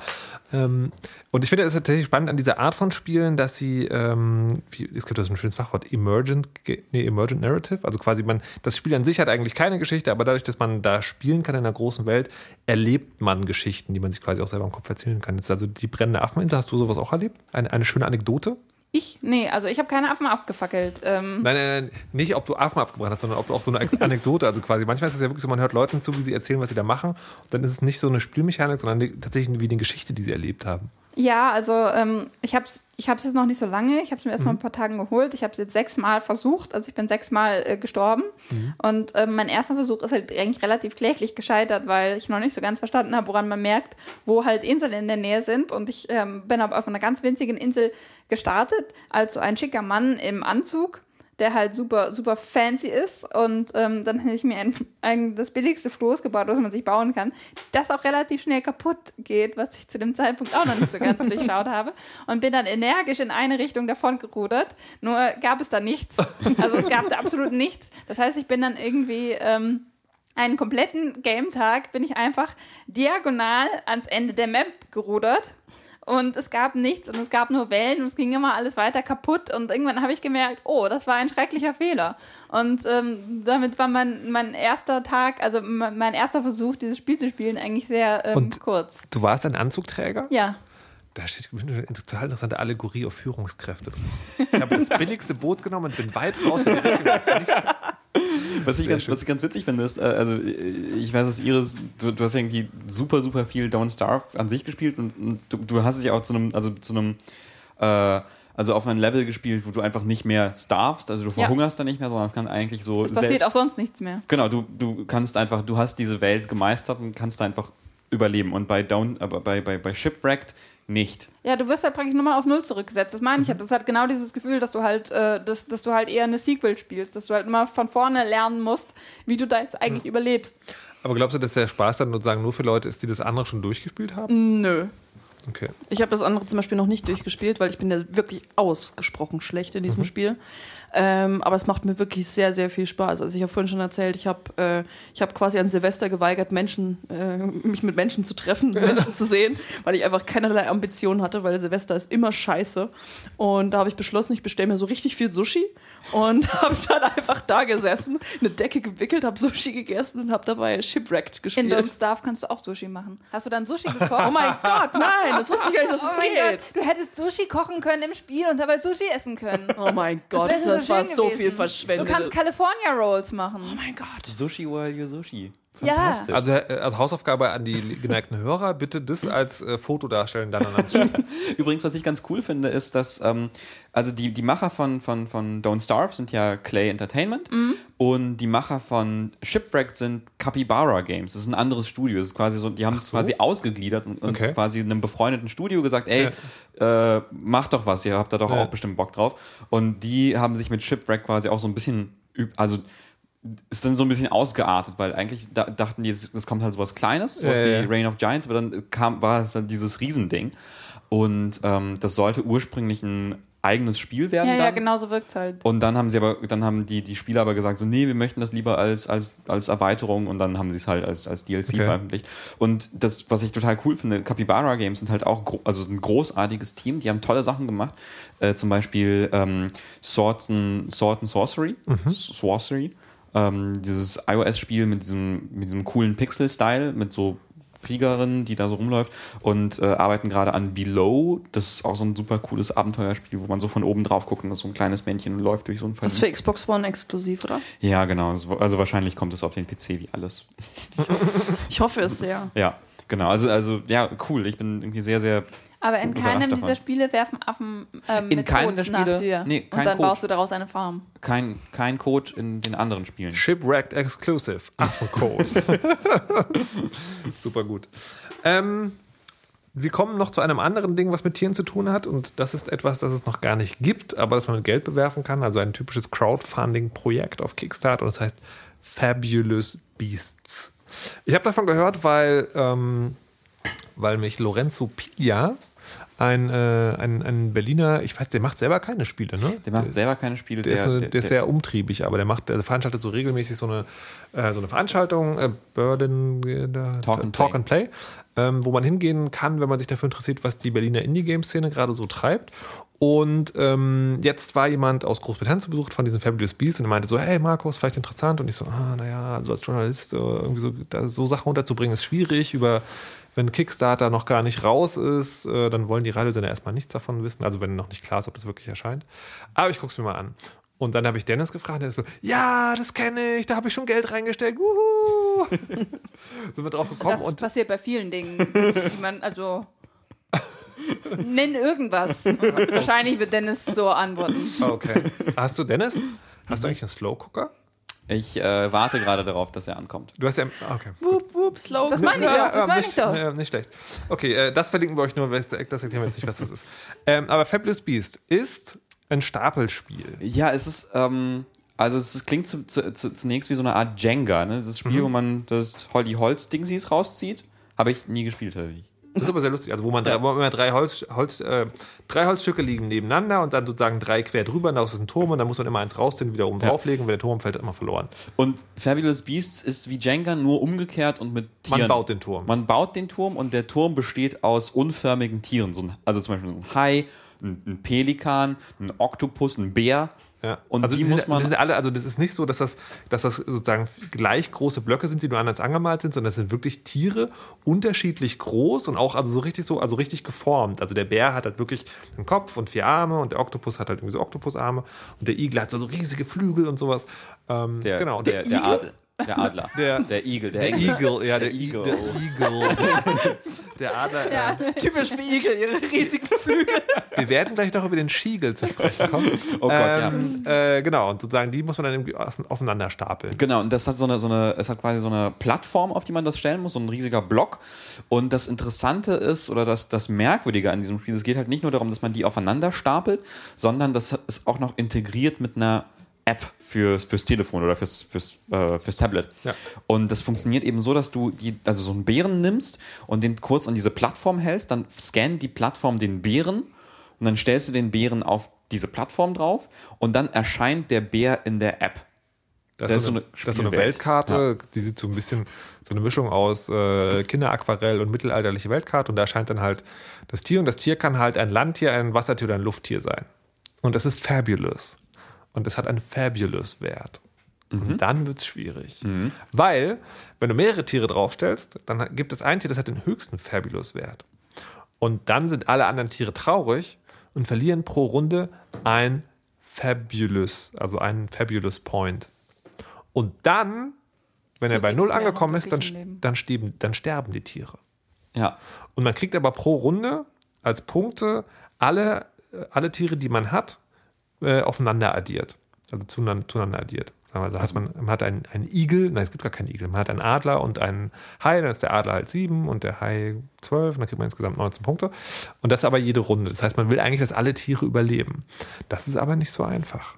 Ähm, und ich finde es tatsächlich spannend an dieser Art von Spielen, dass sie, ähm, wie, es gibt da so ein schönes Fachwort, Emergent, Ge- nee, Emergent Narrative. Also quasi man, das Spiel an sich hat eigentlich keine Geschichte, aber dadurch, dass man da spielen kann in einer großen Welt, erlebt man Geschichten, die man sich quasi auch selber im Kopf erzählen kann. Jetzt also die brennende Affeninsel, hast du sowas auch erlebt? Eine, eine schöne Anekdote? ich? Nee, also ich habe keine Affen abgefackelt. Ähm, Nein, nein, nein, nicht ob du Affen abgebrannt hast, sondern ob du auch so eine Anekdote, also quasi, manchmal ist es ja wirklich so, man hört Leuten zu, wie sie erzählen, was sie da machen. Und dann ist es nicht so eine Spielmechanik, sondern tatsächlich wie eine Geschichte, die sie erlebt haben. Ja, also ähm, ich habe es ich hab's jetzt noch nicht so lange. Ich habe es mir erst Mhm. mal ein paar Tagen geholt. Ich habe es jetzt sechsmal versucht. Also ich bin sechsmal äh, gestorben. Mhm. Und ähm, mein erster Versuch ist halt eigentlich relativ kläglich gescheitert, weil ich noch nicht so ganz verstanden habe, woran man merkt, wo halt Inseln in der Nähe sind. Und ich ähm, bin aber auf einer ganz winzigen Insel gestartet, als so ein schicker Mann im Anzug der halt super, super fancy ist. Und ähm, dann habe ich mir ein, ein, das billigste Floß gebaut, was man sich bauen kann, das auch relativ schnell kaputt geht, was ich zu dem Zeitpunkt auch noch nicht so ganz durchschaut habe. Und bin dann energisch in eine Richtung davon gerudert. Nur gab es da nichts. Also es gab da absolut nichts. Das heißt, ich bin dann irgendwie. Ähm, einen kompletten Game-Tag bin ich einfach diagonal ans Ende der Map gerudert und es gab nichts und es gab nur Wellen und es ging immer alles weiter kaputt und irgendwann habe ich gemerkt, oh, das war ein schrecklicher Fehler. Und ähm, damit war mein, mein erster Tag, also mein mein erster Versuch, dieses Spiel zu spielen, eigentlich sehr ähm, Und- kurz. Du warst ein Anzugträger? Ja. Da steht eine total interessante Allegorie auf Führungskräfte drin. Ich habe das billigste Boot genommen und bin weit raus in die Richtung des Nichts. Was ich, ganz, was ich ganz witzig finde, ist, äh, also äh, ich weiß, dass Iris, du, du hast irgendwie super, super viel Don't Starve an sich gespielt und, und du, du hast es ja auch zu einem, also zu einem, äh, also auf ein Level gespielt, wo du einfach nicht mehr starvst, also du Ja. verhungerst da nicht mehr, sondern es kann eigentlich so Es passiert auch sonst nichts mehr. Genau, du, du kannst einfach, du hast diese Welt gemeistert und kannst einfach überleben. Und bei Down, aber bei, bei, bei Shipwrecked nicht. Ja, du wirst halt praktisch nochmal auf Null zurückgesetzt. Das meine ich. halt. Das hat genau dieses Gefühl, dass du halt, äh, dass, dass du halt eher eine Sequel spielst, dass du halt immer von vorne lernen musst, wie du da jetzt eigentlich überlebst. Aber glaubst du, dass der Spaß dann sozusagen nur für Leute ist, die das andere schon durchgespielt haben? Nö. Okay. Ich habe das andere zum Beispiel noch nicht durchgespielt, weil ich bin ja wirklich ausgesprochen schlecht in diesem Spiel. Ähm, aber es macht mir wirklich sehr, sehr viel Spaß. Also ich habe vorhin schon erzählt, ich habe äh, ich hab quasi an Silvester geweigert, Menschen, äh, mich mit Menschen zu treffen, Menschen zu sehen, weil ich einfach keinerlei Ambitionen hatte, weil Silvester ist immer scheiße. Und da habe ich beschlossen, ich bestelle mir so richtig viel Sushi und habe dann einfach da gesessen, eine Decke gewickelt, habe Sushi gegessen und habe dabei Shipwrecked In gespielt. Don't Starve kannst du auch Sushi machen. Hast du dann Sushi gekocht? Oh mein Gott, nein, das wusste ich gar nicht, dass Oh es mein geht. Gott, du hättest Sushi kochen können im Spiel und dabei Sushi essen können. Oh mein Gott, wäre das, so war so gewesen. viel Du verschwendet. kannst California Rolls machen. oh mein Gott. Sushi World, your Sushi. Ja. Also äh, als Hausaufgabe an die geneigten Hörer, bitte das als äh, Foto darstellen, dann schicken. Übrigens, was ich ganz cool finde, ist, dass ähm, also die, die Macher von, von, von Don't Starve sind ja Clay Entertainment und die Macher von Shipwrecked sind Capybara Games. Das ist ein anderes Studio. Das ist quasi so, die haben es so. quasi ausgegliedert und, und Okay. quasi einem befreundeten Studio gesagt, ey, äh, macht doch was, ihr habt da doch Ja. auch bestimmt Bock drauf. Und die haben sich mit Shipwreck quasi auch so ein bisschen, üb- also ist dann so ein bisschen ausgeartet, weil eigentlich da, dachten die, es kommt halt sowas Kleines, sowas Ja, ja, wie ja. Reign of Giants, aber dann kam, war es dann dieses Riesending. Und ähm, das sollte ursprünglich ein eigenes Spiel werden. Ja, ja, dann. genau so wirkt halt. Und dann haben sie aber, dann haben die, die Spieler aber gesagt, so, nee, wir möchten das lieber als, als, als Erweiterung und dann haben sie es halt als, als DLC Okay. veröffentlicht. Und das, was ich total cool finde, Capybara Games sind halt auch, also ein großartiges Team, die haben tolle Sachen gemacht. Äh, zum Beispiel ähm, Sword, and, Sword and Sorcery. Sorcery. Ähm, dieses iOS-Spiel mit diesem, mit diesem coolen Pixel-Style, mit so Kriegerin, die da so rumläuft und äh, arbeiten gerade an Below. Das ist auch so ein super cooles Abenteuerspiel, wo man so von oben drauf guckt und das ist so ein kleines Männchen läuft durch so ein Das ist für Xbox One exklusiv, oder? Ja, genau. Also wahrscheinlich kommt es auf den PC wie alles. Ich hoffe es sehr. Ja, genau. Also, also ja, cool. Ich bin irgendwie sehr, sehr Aber in keinem davon. dieser Spiele werfen Affen ähm, In mit keinem Code der nach Spiele? dir. Nee, kein Und dann Code. baust du daraus eine Farm. kein, kein Code in den anderen Spielen. Shipwrecked Exclusive. Affencode. Super gut. Ähm, wir kommen noch zu einem anderen Ding, was mit Tieren zu tun hat. Und das ist etwas, das es noch gar nicht gibt, aber das man mit Geld bewerfen kann. Also ein typisches Crowdfunding-Projekt auf Kickstarter. Und das heißt Fabulous Beasts. Ich habe davon gehört, weil, ähm, weil mich Lorenzo Piglia, ein, äh, ein, ein Berliner, ich weiß, der macht selber keine Spiele, ne? Der macht selber keine Spiele. Der, ist, so, der, ist sehr umtriebig, aber der macht, der veranstaltet so regelmäßig so eine, äh, so eine Veranstaltung, äh, Burden äh, Talk and Talk Play. and Play ähm, wo man hingehen kann, wenn man sich dafür interessiert, was die Berliner Indie-Game-Szene gerade so treibt. Und ähm, jetzt war jemand aus Großbritannien zu Besuch von diesen Fabulous Beasts und er meinte so, hey Markus, vielleicht interessant. Und ich so, ah, naja, also als Journalist irgendwie so, so Sachen unterzubringen ist schwierig. Über wenn Kickstarter noch gar nicht raus ist, äh, dann wollen die Radiosender erstmal nichts davon wissen. Also wenn noch nicht klar ist, ob das wirklich erscheint. Aber ich gucke es mir mal an. Und dann habe ich Dennis gefragt, der ist so, ja, das kenne ich, da habe ich schon Geld reingesteckt. Wuhu. Sind wir drauf gekommen Das passiert bei vielen Dingen, die man, also. Nenn irgendwas. Wahrscheinlich wird Dennis so antworten. okay. Hast du Dennis? Hast du eigentlich einen Slow Cooker? Ich äh, warte gerade darauf, dass er ankommt. Du hast ja okay. Wup, wup, slow. Das meine ich doch, das ähm, meine nicht, ich doch. äh, nicht schlecht. Okay, äh, das verlinken wir euch nur, weil das erklären wir jetzt nicht, was das ist. Ähm, aber Fabulous Beast ist ein Stapelspiel. Ja, es ist, ähm, also es klingt zu, zu, zu, zunächst wie so eine Art Jenga, ne? Das Spiel, wo man das die Holz-Dingsies rauszieht. Habe ich nie gespielt, tatsächlich. Das ist aber sehr lustig. Also, wo man drei, wo immer drei, Holz, Holz, äh, drei Holzstücke liegen nebeneinander und dann sozusagen drei quer drüber, und daraus ist ein Turm und dann muss man immer eins rausziehen und wieder oben drauflegen. Wenn der Turm fällt, immer verloren. Und Fabulous Beasts ist wie Jenga, nur umgekehrt und mit Tieren. Man baut den Turm. Man baut den Turm und der Turm besteht aus unförmigen Tieren. So ein, also zum Beispiel so ein Hai, ein, ein Pelikan, ein Oktopus, ein Bär. Ja. Und also die, muss man. sind alle, also das ist nicht so, dass das, dass das sozusagen gleich große Blöcke sind, die nur anders angemalt sind, sondern das sind wirklich Tiere, unterschiedlich groß und auch also so richtig so, also richtig geformt. Also der Bär hat halt wirklich einen Kopf und vier Arme und der Oktopus hat halt irgendwie so Oktopusarme und der Igel hat so, so riesige Flügel und sowas. Ähm, der, genau. der, der, Adler, der Adler. Der- der Igel. Der, Der. Igel, ja, der, Der Igel. Der Igel. Der Adler. Ja. Äh, Typisch wie Igel, ihre riesigen Flügel. wir werden gleich noch über den Schiegel zu sprechen kommen. Oh Gott, ähm, äh, genau, und sozusagen die muss man dann irgendwie aufeinander stapeln. Genau, und das hat so eine, so eine, es hat quasi so eine Plattform, auf die man das stellen muss, so ein riesiger Block. Und das Interessante ist, oder das, das Merkwürdige an diesem Spiel, es geht halt nicht nur darum, dass man die aufeinander stapelt, sondern das ist auch noch integriert mit einer App fürs, fürs Telefon oder fürs, fürs, äh, fürs Tablet. Ja. Und das funktioniert eben so, dass du die, also so einen Bären nimmst und den kurz an diese Plattform hältst, dann scannt die Plattform den Bären und dann stellst du den Bären auf diese Plattform drauf und dann erscheint der Bär in der App. Das, Das ist so eine, das ist so eine. Weltkarte, die sieht so ein bisschen so eine Mischung aus äh, Kinderaquarell und mittelalterliche Weltkarte und da erscheint dann halt das Tier und das Tier kann halt ein Landtier, ein Wassertier oder ein Lufttier sein. Und das ist fabulous. Und es hat einen fabulous Wert. Und dann wird es schwierig. Weil, wenn du mehrere Tiere draufstellst, dann gibt es ein Tier, das hat den höchsten fabulous Wert. Und dann sind alle anderen Tiere traurig und verlieren pro Runde ein Fabulous, also einen Fabulous Point. Und dann, wenn So er bei Null angekommen ist, dann, dann, sterben, dann sterben die Tiere. Ja. Und man kriegt aber pro Runde als Punkte alle, alle Tiere, die man hat, äh, aufeinander addiert. Also zueinander, zueinander addiert. Also heißt man, man hat einen, einen Igel, nein, es gibt gar keinen Igel, man hat einen Adler und einen Hai, dann ist der Adler halt sieben und der Hai zwölf und dann kriegt man insgesamt 19 Punkte. Und das aber jede Runde. Das heißt, man will eigentlich, dass alle Tiere überleben. Das ist aber nicht so einfach.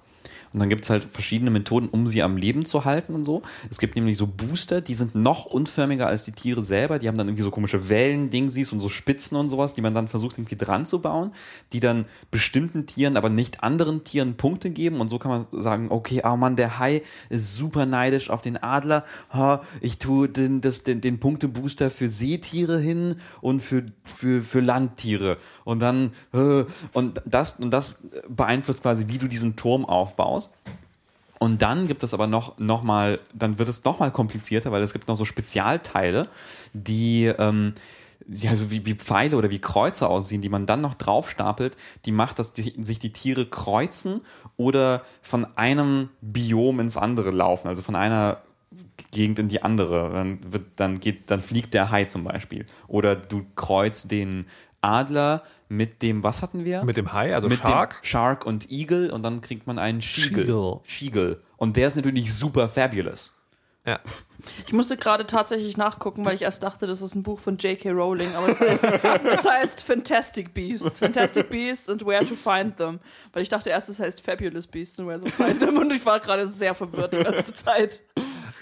Und dann gibt es halt verschiedene Methoden, um sie am Leben zu halten und so. Es gibt nämlich so Booster, die sind noch unförmiger als die Tiere selber. Die haben dann irgendwie so komische Wellen-Dingsies und so Spitzen und sowas, die man dann versucht irgendwie dran zu bauen, die dann bestimmten Tieren, aber nicht anderen Tieren Punkte geben. Und so kann man sagen, okay, oh Mann, der Hai ist super neidisch auf den Adler. Ha, ich tue den, das, den, den Punktebooster für Seetiere hin und für, für, für Landtiere. Und dann, äh, und das, und das beeinflusst quasi, wie du diesen Turm aufbaust. Und dann gibt es aber noch, noch mal, dann wird es noch mal komplizierter, weil es gibt noch so Spezialteile, die ähm, ja, so wie, wie Pfeile oder wie Kreuze aussehen, die man dann noch draufstapelt, die macht, dass die, sich die Tiere kreuzen oder von einem Biom ins andere laufen, also von einer Gegend in die andere. Dann, wird, dann, geht, dann fliegt der Hai zum Beispiel. Oder du kreuzt den Adler mit dem, was hatten wir? Mit dem Hai, also mit Shark. Dem Shark und Eagle und dann kriegt man einen Schiegel. Schiegel. Schiegel. Und der ist natürlich super fabulous. Ja. Ich musste gerade tatsächlich nachgucken, weil ich erst dachte, das ist ein Buch von J.K. Rowling, aber es heißt, es heißt Fantastic Beasts. Fantastic Beasts and Where to Find Them. Weil ich dachte erst, es heißt Fabulous Beasts and Where to Find Them und ich war gerade sehr verwirrt die ganze Zeit.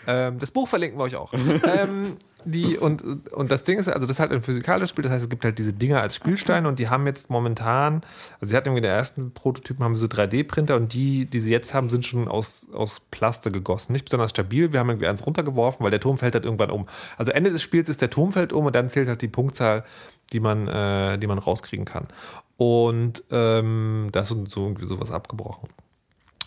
Ähm, das Buch verlinken wir euch auch. ähm, die, und, und das Ding ist, also das ist halt ein physikalisches Spiel, das heißt, es gibt halt diese Dinger als Spielsteine und die haben jetzt momentan, also sie hatten irgendwie in der ersten Prototypen haben sie so 3D-Printer und die, die sie jetzt haben, sind schon aus, aus Plaste gegossen. Nicht besonders stabil. Wir haben irgendwie eins runtergeworfen, weil der Turm fällt halt irgendwann um. Also Ende des Spiels ist der Turm fällt um und dann zählt halt die Punktzahl, die man, äh, die man rauskriegen kann. Und ähm, da ist so irgendwie sowas abgebrochen.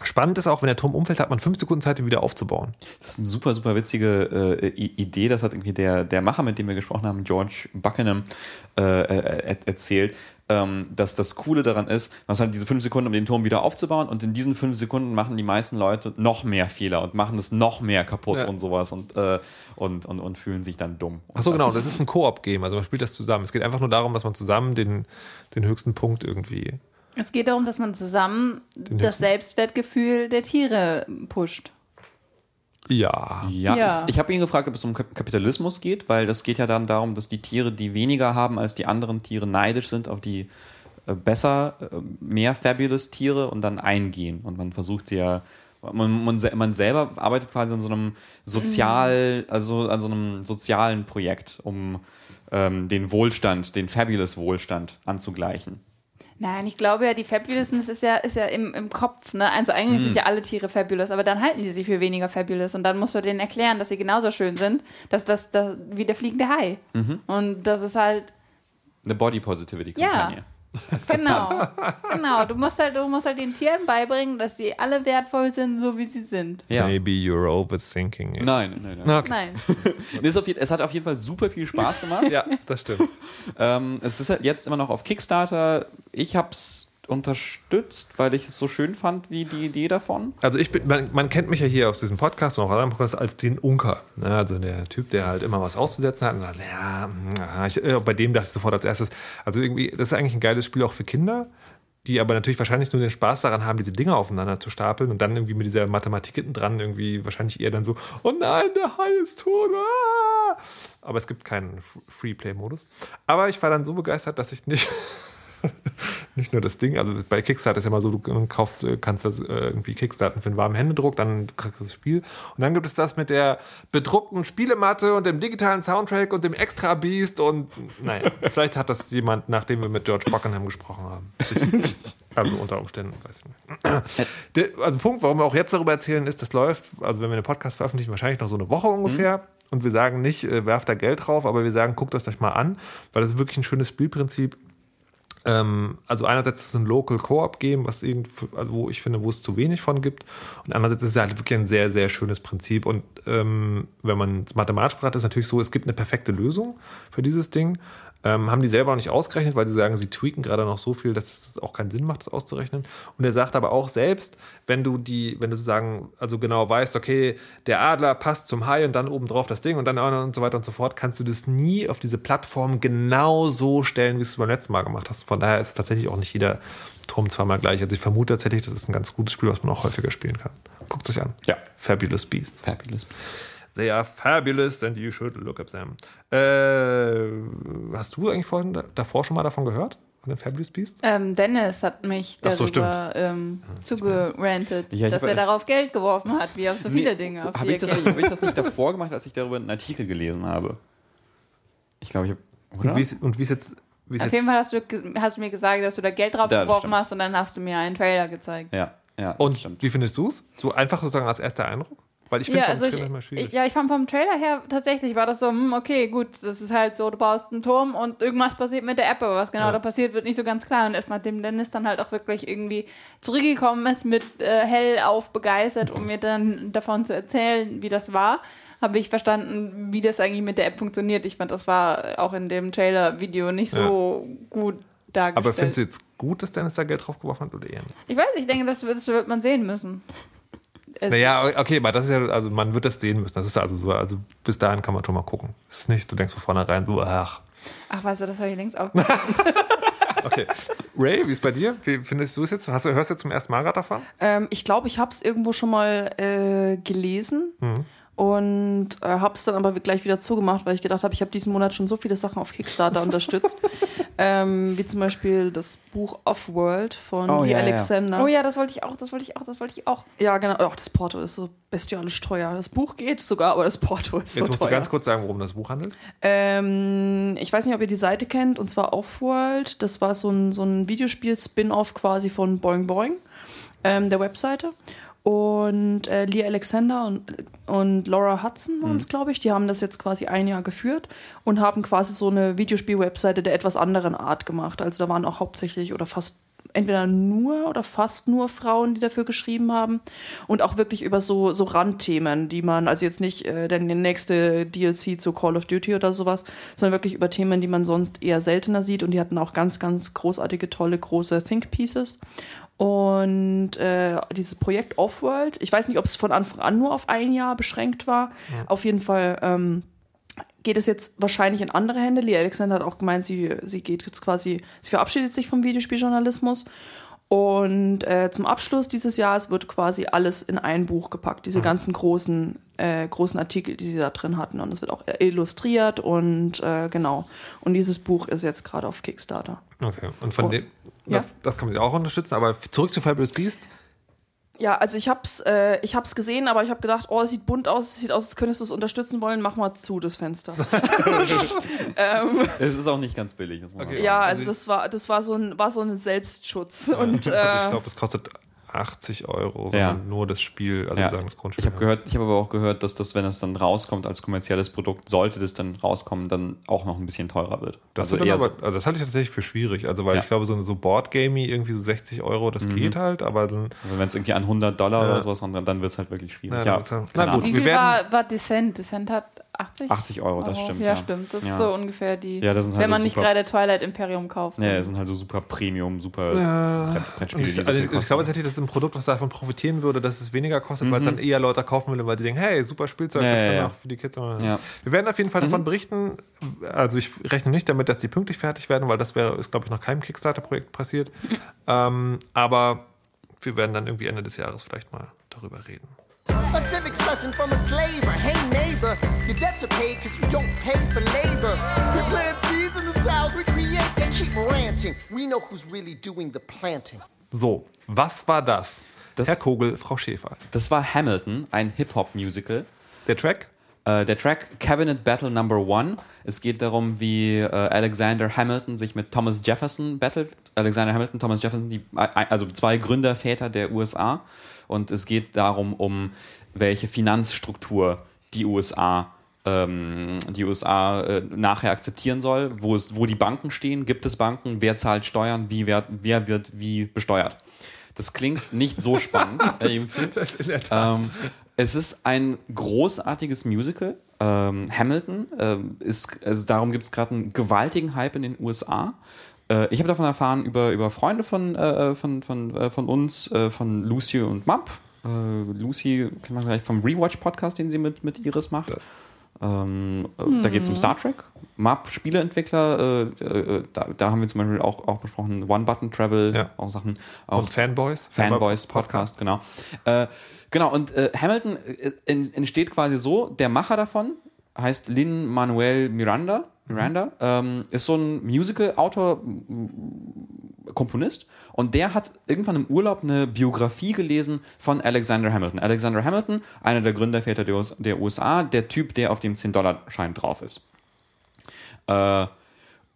Spannend ist auch, wenn der Turm umfällt, hat man fünf Sekunden Zeit, ihn wieder aufzubauen. Das ist eine super, super witzige äh, Idee. Das hat irgendwie der, der Macher, mit dem wir gesprochen haben, George Buckingham, äh, äh, er- erzählt. Ähm, dass das Coole daran ist, man hat halt diese fünf Sekunden, um den Turm wieder aufzubauen und in diesen fünf Sekunden machen die meisten Leute noch mehr Fehler und machen es noch mehr kaputt Ja. und sowas und, äh, und, und, und fühlen sich dann dumm. Achso, genau, das ist ein Koop-Game, also man spielt das zusammen. Es geht einfach nur darum, dass man zusammen den, den höchsten Punkt irgendwie. Es geht darum, dass man zusammen das höchsten- Selbstwertgefühl der Tiere pusht. Ja. Ja, Ja. Es, ich habe ihn gefragt, ob es um Kap- Kapitalismus geht, weil das geht ja dann darum, dass die Tiere, die weniger haben als die anderen Tiere, neidisch sind auf die äh, besser, äh, mehr fabulous Tiere und dann eingehen. Und man versucht ja, man, man, man selber arbeitet quasi an so einem sozial, also an so einem sozialen Projekt, um ähm, den Wohlstand, den fabulous Wohlstand anzugleichen. Nein, ich glaube ja, die Fabulousness ist ja, ist ja im, im Kopf. Ne? Also eigentlich sind ja alle Tiere fabulous, aber dann halten die sich für weniger fabulous und dann musst du denen erklären, dass sie genauso schön sind, dass das, das wie der fliegende Hai. Und das ist halt, Eine Body Positivity Ja. Genau, genau. Du musst halt, du musst halt den Tieren beibringen, dass sie alle wertvoll sind, so wie sie sind. Ja. Maybe you're overthinking it. Nein, nein, nein. Okay. Nein. Es hat auf jeden Fall super viel Spaß gemacht. Ja, das stimmt. Ähm, es ist halt jetzt immer noch auf Kickstarter. Ich habe es unterstützt, weil ich es so schön fand, wie die Idee davon. Also ich bin, man, man kennt mich ja hier aus diesem Podcast und auch anderen Podcasts als den Unker. Ne? Also der Typ, der halt immer was auszusetzen hat und sagt, ja, mm, ich, äh, bei dem dachte ich sofort als erstes, also irgendwie, das ist eigentlich ein geiles Spiel auch für Kinder, die aber natürlich wahrscheinlich nur den Spaß daran haben, diese Dinge aufeinander zu stapeln und dann irgendwie mit dieser Mathematik hinten dran irgendwie wahrscheinlich eher dann so, oh nein, der Hai ist tot. Ah! Aber es gibt keinen Free-Play-Modus. Aber ich war dann so begeistert, dass ich nicht nicht nur das Ding, also bei Kickstarter ist ja immer so, du kaufst, äh, kannst das äh, irgendwie Kickstarten für einen warmen Händedruck, dann kriegst du das Spiel. Und dann gibt es das mit der bedruckten Spielematte und dem digitalen Soundtrack und dem Extra Beast und naja, vielleicht hat das jemand, nachdem wir mit George Buckingham gesprochen haben. Also unter Umständen, weiß ich nicht. Der, also Punkt, warum wir auch jetzt darüber erzählen, ist, das läuft, also wenn wir einen Podcast veröffentlichen, wahrscheinlich noch so eine Woche ungefähr. Und wir sagen nicht, äh, werft da Geld drauf, aber wir sagen, guckt euch das mal an, weil das ist wirklich ein schönes Spielprinzip. Ähm, also einerseits ist es ein Local Co-op Game, was irgend, also wo ich finde, wo es zu wenig von gibt. Und andererseits ist es halt wirklich ein sehr, sehr schönes Prinzip. Und ähm, wenn man es mathematisch betrachtet, ist es natürlich so, es gibt eine perfekte Lösung für dieses Ding. Ähm, haben die selber noch nicht ausgerechnet, weil sie sagen, sie tweaken gerade noch so viel, dass es auch keinen Sinn macht, das auszurechnen. Und er sagt aber auch selbst, wenn du die, wenn du sozusagen, also genau weißt, okay, der Adler passt zum Hai und dann obendrauf das Ding und dann und so weiter und so fort, kannst du das nie auf diese Plattform genau so stellen, wie du es beim letzten Mal gemacht hast. Von daher ist tatsächlich auch nicht jeder Turm zweimal gleich. Also ich vermute tatsächlich, das ist ein ganz gutes Spiel, was man auch häufiger spielen kann. Guckt euch an. Ja. Fabulous Beasts. Fabulous Beast. They are fabulous and you should look at them. Äh, hast du eigentlich vorhin, davor schon mal davon gehört? Von den Fabulous Beasts? Ähm, Dennis hat mich Ach so, darüber ähm, zugerantet, Ja, dass hab- er darauf Geld geworfen hat, wie auf so viele Dinge. Auf Habe die ich, das nicht- hab ich das nicht davor gemacht, als ich darüber einen Artikel gelesen habe? Ich glaube, ich habe. Und wie ist jetzt. Wie ist Auf jetzt jeden Fall hast du, hast du mir gesagt, dass du da Geld drauf Ja, geworfen stimmt. hast und dann hast du mir einen Trailer gezeigt. Ja, ja. und stimmt. wie findest du es? So einfach sozusagen als erster Eindruck? Weil ich finde, Ja, also ich, Trailer immer schwierig. ich, ja, ich fand vom Trailer her tatsächlich war das so, hm, okay, gut, das ist halt so, du baust einen Turm und irgendwas passiert mit der App, aber was genau Ja. da passiert, wird nicht so ganz klar. Und erst nachdem Dennis dann halt auch wirklich irgendwie zurückgekommen ist, mit äh, hell auf begeistert, um mir dann davon zu erzählen, wie das war, habe ich verstanden, wie das eigentlich mit der App funktioniert. Ich fand, das war auch in dem Trailer-Video nicht so gut dargestellt. Aber findest du jetzt gut, dass Dennis da Geld drauf geworfen hat oder eher nicht? ich weiß, ich denke, das, wird- das wird man sehen müssen. Naja, okay, aber das ist ja, also man wird das sehen müssen. Das ist ja also so, also bis dahin kann man schon mal gucken. Es ist nicht, du denkst von vornherein so, ach. Ach, weißt du, das habe ich längst auch. Okay. Ray, wie ist bei dir? Wie findest du es jetzt? Hast du, hörst du jetzt zum ersten Mal gerade davon? Ähm, ich glaube, ich habe es irgendwo schon mal äh, gelesen und äh, habe es dann aber gleich wieder zugemacht, weil ich gedacht habe, ich habe diesen Monat schon so viele Sachen auf Kickstarter unterstützt. Ähm, wie zum Beispiel das Buch Off-World von Oh, Lee ja, ja. Alexander. Oh ja, das wollte ich auch, das wollte ich auch, das wollte ich auch. Ja, genau. Ach, das Porto ist so bestialisch teuer. Das Buch geht sogar, aber das Porto ist so Jetzt musst teuer. du ganz kurz sagen, worum das Buch handelt. Ähm, ich weiß nicht, ob ihr die Seite kennt, und zwar Offworld. Das war so ein, so ein Videospiel-Spin-Off quasi von Boing Boing, ähm, der Webseite. Und äh, Lee Alexander und, und Laura Hudson waren es, glaube ich. Die haben das jetzt quasi ein Jahr geführt und haben quasi so eine Videospiel-Webseite der etwas anderen Art gemacht. Also da waren auch hauptsächlich oder fast entweder nur oder fast nur Frauen, die dafür geschrieben haben und auch wirklich über so, so Randthemen, die man, also jetzt nicht äh, der nächste DLC zu Call of Duty oder sowas, sondern wirklich über Themen, die man sonst eher seltener sieht und die hatten auch ganz, ganz großartige, tolle, große Think Pieces. Und äh, dieses Projekt Offworld, ich weiß nicht, ob es von Anfang an nur auf ein Jahr beschränkt war. Auf jeden Fall ähm, geht es jetzt wahrscheinlich in andere Hände. Lee Alexander hat auch gemeint, sie, sie geht jetzt quasi, sie verabschiedet sich vom Videospieljournalismus. Und äh, zum Abschluss dieses Jahres wird quasi alles in ein Buch gepackt. Diese ganzen großen, äh, großen Artikel, die sie da drin hatten. Und es wird auch illustriert und äh, genau. Und dieses Buch ist jetzt gerade auf Kickstarter. Okay. Und von Oh. dem, Ja. das, das kann man sich auch unterstützen. Aber zurück zu Fabulous Beasts. Ja, also ich hab's, äh, ich hab's gesehen, aber ich habe gedacht, oh, es sieht bunt aus, es sieht aus, als könntest du es unterstützen wollen, mach mal zu, das Fenster. Es ist auch nicht ganz billig. Das muss man Okay. sagen. ja, also das war, das war so ein, war so ein Selbstschutz. Und Also ich äh, glaube, es kostet 80 Euro, wenn Ja. man nur das Spiel, also Ja. sagen das Grundspiel. Ich habe gehört, ich habe aber auch gehört, dass das, wenn es dann rauskommt als kommerzielles Produkt, sollte das dann rauskommen, dann auch noch ein bisschen teurer wird. Das, also wird eher dann so, aber, also das halte ich tatsächlich für schwierig. Also, weil Ja. ich glaube, so, so Boardgamey, irgendwie so 60 Euro, das Mhm. geht halt, aber dann. also wenn es irgendwie an 100 Dollar Ja. oder sowas rankommt, dann wird es halt wirklich schwierig. Ja, dann halt- na gut. Wie Wir viel werden- war, war Descent? Descent hat 80? 80 Euro, das Euro. stimmt. Ja, stimmt. Das Ja. ist so ungefähr die. Ja, das sind halt wenn man so nicht gerade Twilight Imperium kauft. Ja, es sind halt so super Premium, super Ja. Brettspiele, ich, die so also ich, ich glaube tatsächlich, das ist ein Produkt, was davon profitieren würde, dass es weniger kostet, weil es dann eher Leute kaufen würden, weil sie denken, hey, super Spielzeug, Ja, das ja, kann ja. auch für die Kids. Ja. Wir werden auf jeden Fall davon berichten. Also ich rechne nicht damit, dass die pünktlich fertig werden, weil das wäre, ist, glaube ich, noch keinem Kickstarter-Projekt passiert. ähm, aber wir werden dann irgendwie Ende des Jahres vielleicht mal darüber reden. A civics lesson from a slaver. Hey neighbor, your debts are paid cause you don't pay for labor. We plant seeds in the south, we create, they keep ranting. We know who's really doing the planting. So, was war das? Das- Herr Kogel, Frau Schäfer. Das war Hamilton, ein Hip-Hop-Musical. Der Track? Äh, der Track Cabinet Battle Number One. Es geht darum, wie äh, Alexander Hamilton sich mit Thomas Jefferson battelt. Alexander Hamilton, Thomas Jefferson, die, äh, also zwei Gründerväter der USA. Und es geht darum, um welche Finanzstruktur die USA ähm, die USA äh, nachher akzeptieren soll, wo, es, wo die Banken stehen, gibt es Banken, wer zahlt Steuern, wie wer, wer wird wie besteuert. Das klingt nicht so spannend. Das Tat. Ähm, es ist ein großartiges Musical. Ähm, Hamilton ähm, ist, also darum gibt es gerade einen gewaltigen Hype in den USA. Äh, ich habe davon erfahren über, über Freunde von, äh, von, von, äh, von uns, äh, von Lucy und Map. Äh, Lucy kennt man vielleicht vom Rewatch-Podcast, den sie mit, mit Iris macht. Ähm, äh, Da geht es um Star Trek. Map, Spieleentwickler, da, da haben wir zum Beispiel auch, auch besprochen, One-Button-Travel, Ja. auch Sachen. Auch Und Fanboys? Fanboys Podcast, genau. Äh, genau, und äh, Hamilton äh, en- entsteht quasi so, der Macher davon heißt Lin Manuel Miranda, Miranda ähm, ist so ein Musical-Autor, Komponist und der hat irgendwann im Urlaub eine Biografie gelesen von Alexander Hamilton. Alexander Hamilton, einer der Gründerväter der, US der USA, der Typ, der auf dem 10-Dollar-Schein drauf ist. Äh,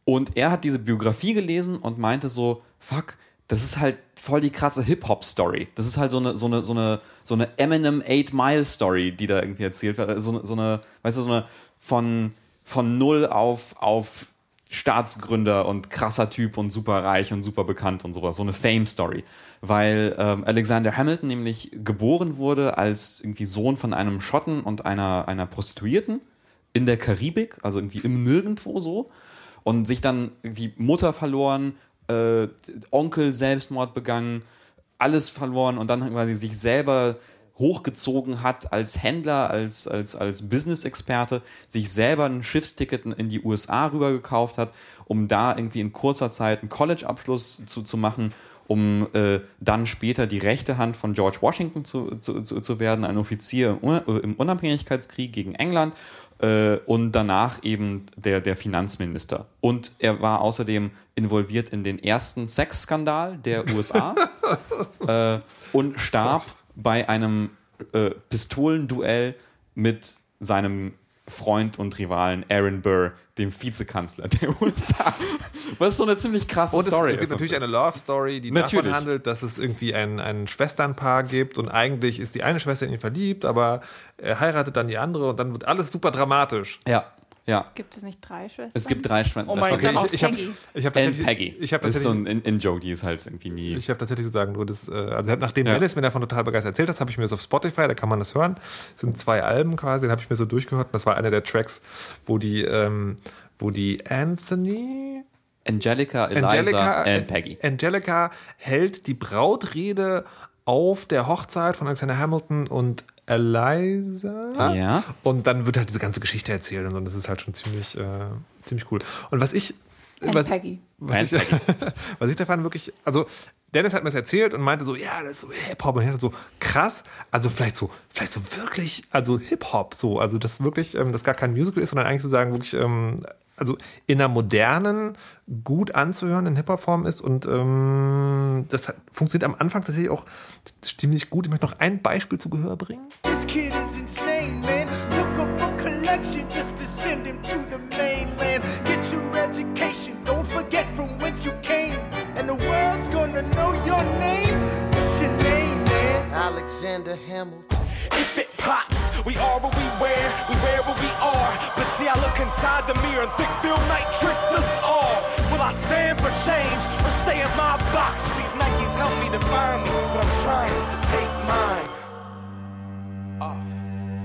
und er hat diese Biografie gelesen und meinte so, fuck, das ist halt voll die krasse Hip-Hop-Story. Das ist halt so eine, so eine, so eine, so eine Eminem 8 Mile Story, die da irgendwie erzählt wird. So, eine- so eine, weißt du, so eine von, von null auf, auf Staatsgründer und krasser Typ und super reich und super bekannt und sowas. So eine Fame-Story. Weil ähm, Alexander Hamilton nämlich geboren wurde als irgendwie Sohn von einem Schotten und einer, einer Prostituierten in der Karibik, also irgendwie im Nirgendwo so. Und sich dann irgendwie Mutter verloren, äh, Onkel Selbstmord begangen, alles verloren und dann quasi sich selber hochgezogen hat als Händler, als, als, als Business-Experte, sich selber ein Schiffsticket in die USA rüber gekauft hat, um da irgendwie in kurzer Zeit einen College-Abschluss zu, zu machen, um äh, dann später die rechte Hand von George Washington zu, zu, zu, zu werden, ein Offizier im Un- im Unabhängigkeitskrieg gegen England äh, und danach eben der, der Finanzminister. Und er war außerdem involviert in den ersten Sexskandal der USA äh, und starb bei einem äh, Pistolenduell mit seinem Freund und Rivalen Aaron Burr, dem Vizekanzler der USA. Was so eine ziemlich krasse Und es, Story es gibt ist. natürlich eine Love Story, die Natürlich. davon handelt, dass es irgendwie ein, ein Schwesternpaar gibt und eigentlich ist die eine Schwester in ihn verliebt, aber er heiratet dann die andere und dann wird alles super dramatisch. ja, ja. Gibt es nicht drei Schwestern? Es gibt drei Schwestern. Oh mein dann Gott. auch ich habe Peggy. ich hab tatsächlich, Peggy. ich hab das ist so tatsächlich, ein In- In-Joke, die ist halt irgendwie nie. ich hab tatsächlich zu sagen, du das, äh, also nachdem Ja. Dennis mir davon total begeistert erzählt hat, habe ich mir das auf Spotify, da kann man das hören. Das sind zwei Alben quasi, den habe ich mir so durchgehört. Das war einer der Tracks, wo die, ähm, wo die Anthony, Angelica, Eliza Angelica, and Peggy. Angelica hält die Brautrede auf der Hochzeit von Alexander Hamilton und Eliza. Ja. Und dann wird halt diese ganze Geschichte erzählt und so. Und das ist halt schon ziemlich, äh, ziemlich cool. Und was ich. And was, Peggy. was And ich, was ich davon wirklich, also Dennis hat mir das erzählt und meinte so, ja, das ist so Hip-Hop. Und ich dachte so, krass, also vielleicht so, vielleicht so wirklich, also Hip-Hop so, also das wirklich, ähm, das gar kein Musical ist, sondern eigentlich sozusagen wirklich, ähm, also in einer modernen, gut anzuhörenden Hip-Hop-Form ist und ähm, das hat, funktioniert am Anfang tatsächlich auch ziemlich gut. Ich möchte noch ein Beispiel zu Gehör bringen. This kid is insane, man. Took up a collection just to send him to the mainland. Get your education, don't forget from whence you came. And the world's gonna know your name. What's your name, man? Alexander Hamilton. If it pops, we are what we wear, we wear what we are. But see, I look inside the mirror and think Phil Knight tricked us all. Will I stand for change or stay in my box? These Nikes help me define me, but I'm trying to take mine.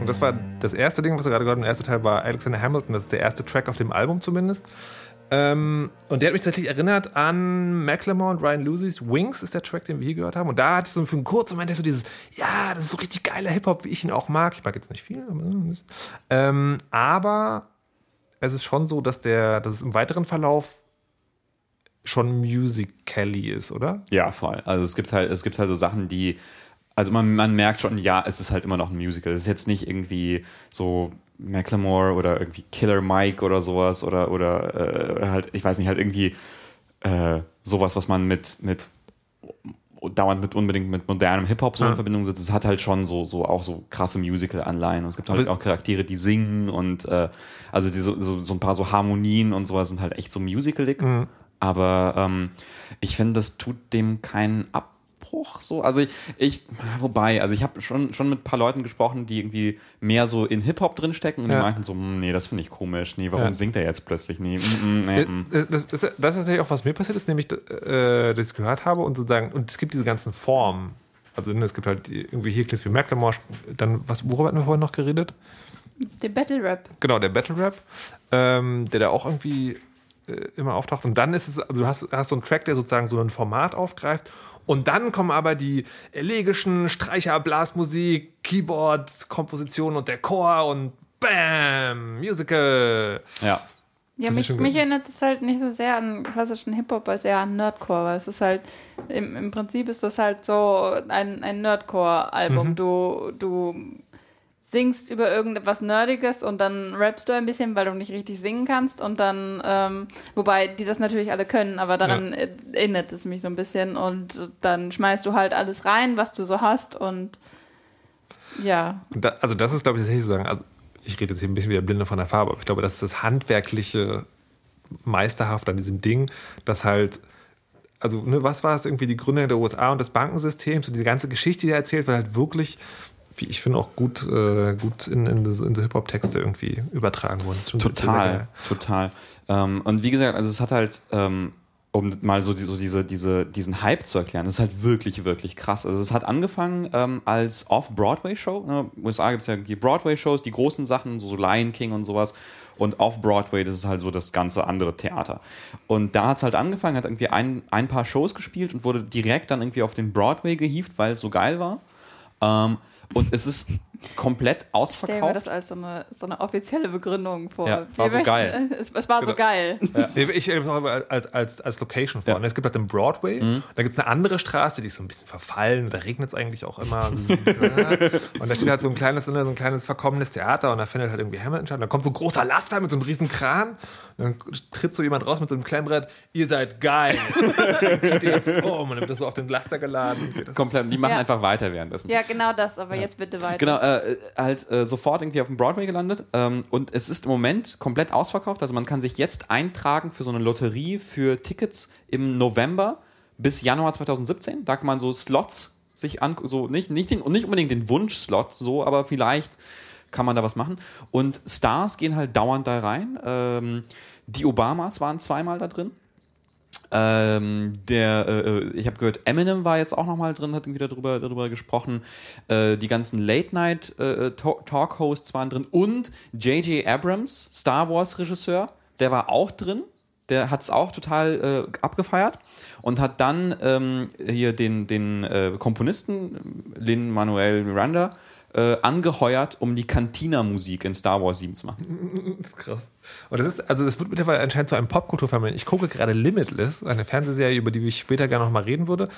Und das war das erste Ding, was wir gerade gehört haben. Der erste Teil war Alexander Hamilton. Das ist der erste Track auf dem Album zumindest. Ähm, und der hat mich tatsächlich erinnert an Macklemore und Ryan Lucy's Wings ist der Track, den wir hier gehört haben. Und da hatte ich so für einen kurzen Moment so dieses, ja, das ist so richtig geiler Hip-Hop, wie ich ihn auch mag. Ich mag jetzt nicht viel, aber, bisschen. ähm, aber es ist schon so, dass der, dass es im weiteren Verlauf schon musically ist, oder? Ja, voll. Also es gibt halt, es gibt halt so Sachen, die, also man, man merkt schon, ja, es ist halt immer noch ein Musical. Es ist jetzt nicht irgendwie so Macklemore oder irgendwie Killer Mike oder sowas oder, oder, äh, oder halt, ich weiß nicht, halt irgendwie äh, sowas, was man mit, mit dauernd mit unbedingt mit modernem Hip-Hop so in Ja. Verbindung setzt. Es hat halt schon so, so auch so krasse Musical-Anleihen. Und es gibt halt auch Charaktere, die singen und äh, also die so, so, so ein paar so Harmonien und sowas sind halt echt so musicalig. Mhm. Aber ähm, ich finde, das tut dem keinen Abbruch. So, also ich, ich wobei, also ich habe schon, schon mit ein paar Leuten gesprochen, die irgendwie mehr so in Hip-Hop drinstecken und Ja. die meinten so, "Hm, nee, das finde ich komisch. Nee, warum Ja. singt er jetzt plötzlich? Nee, mm, mm, nee, mm. Äh, Das, das, das ist tatsächlich auch, was mir passiert ist, nämlich, äh, dass ich gehört habe und sozusagen, und es gibt diese ganzen Formen. Also ne, es gibt halt irgendwie hier klingt wie Macklemore, dann, was, worüber hatten wir vorhin noch geredet? Der Battle Rap. Genau, der Battle Rap, ähm, der da auch irgendwie äh, immer auftaucht. Und dann ist es, also du hast, hast so einen Track, der sozusagen so ein Format aufgreift. Und dann kommen aber die elegischen Streicher, Blasmusik, Keyboard, Komposition und der Chor und Bam, Musical. Ja. Ja, mich, mich erinnert es halt nicht so sehr an klassischen Hip-Hop als eher an Nerdcore, weil es ist halt, im, im Prinzip ist das halt so ein, ein Nerdcore-Album. Mhm. Du, du singst über irgendetwas Nerdiges und dann rappst du ein bisschen, weil du nicht richtig singen kannst und dann, ähm, wobei die das natürlich alle können, aber daran äh, erinnert es mich so ein bisschen und dann schmeißt du halt alles rein, was du so hast und ja, Da, also das ist, glaube ich, tatsächlich so sagen, also ich rede jetzt hier ein bisschen wie der Blinde von der Farbe, aber ich glaube, das ist das handwerkliche Meisterhaft an diesem Ding, dass halt also ne, was war es irgendwie die Gründung der USA und des Bankensystems und diese ganze Geschichte, die er erzählt, wird halt wirklich, wie ich finde, auch gut, äh, gut in, in, in Hip-Hop-Texte irgendwie übertragen worden. Schon Total, total. Ähm, und wie gesagt, also es hat halt, ähm, um mal so, die, so diese, diese, diesen Hype zu erklären, das ist halt wirklich, wirklich krass. Also es hat angefangen ähm, als Off-Broadway-Show. Ne? In den USA gibt es ja die Broadway-Shows, die großen Sachen, so, so Lion King und sowas. Und Off-Broadway, das ist halt so das ganze andere Theater. Und da hat es halt angefangen, hat irgendwie ein, ein paar Shows gespielt und wurde direkt dann irgendwie auf den Broadway gehievt, weil es so geil war. Ähm, und es ist komplett Stell mir ausverkauft. das als so eine, so eine offizielle Begründung vor. Ja, war so geil. Es, es war so Genau. geil. Nee, Ich stelle mir das auch als, als, als Location vor. Ja. Es gibt halt den Broadway, Mhm. da gibt es eine andere Straße, die ist so ein bisschen verfallen, da regnet es eigentlich auch immer. und da steht halt so ein kleines, so ein kleines verkommenes Theater und da findet halt irgendwie Hamilton statt. Und dann kommt so ein großer Laster mit so einem riesen Kran und dann tritt so jemand raus mit so einem kleinen Brett, ihr seid geil. Deswegen zieht ihr jetzt um und dann wird das so auf den Laster geladen. Komplett, die machen Ja. einfach weiter währenddessen. Ja, genau das, aber jetzt bitte weiter. Genau, äh, halt äh, sofort irgendwie auf dem Broadway gelandet. Ähm, und es ist im Moment komplett ausverkauft. Also man kann sich jetzt eintragen für so eine Lotterie für Tickets im November bis Januar 2017. Da kann man so Slots sich an, so nicht, nicht, den, nicht unbedingt den Wunschslot, so, aber vielleicht kann man da was machen. Und Stars gehen halt dauernd da rein. Ähm, die Obamas waren zweimal da drin. Ähm, der, äh, ich habe gehört, Eminem war jetzt auch noch mal drin, hat irgendwie darüber, darüber gesprochen. Äh, die ganzen Late-Night-Talk-Hosts waren drin und J.J. Abrams, Star Wars-Regisseur, der war auch drin. Der hat es auch total äh, abgefeiert und hat dann ähm, hier den, den äh, Komponisten Lin-Manuel Miranda äh, angeheuert, um die Cantina-Musik in Star Wars 7 zu machen. krass. Und das ist, also das wird mittlerweile anscheinend zu einem Popkulturphänomen. Ich gucke gerade Limitless, eine Fernsehserie, über die ich später gerne noch mal reden würde.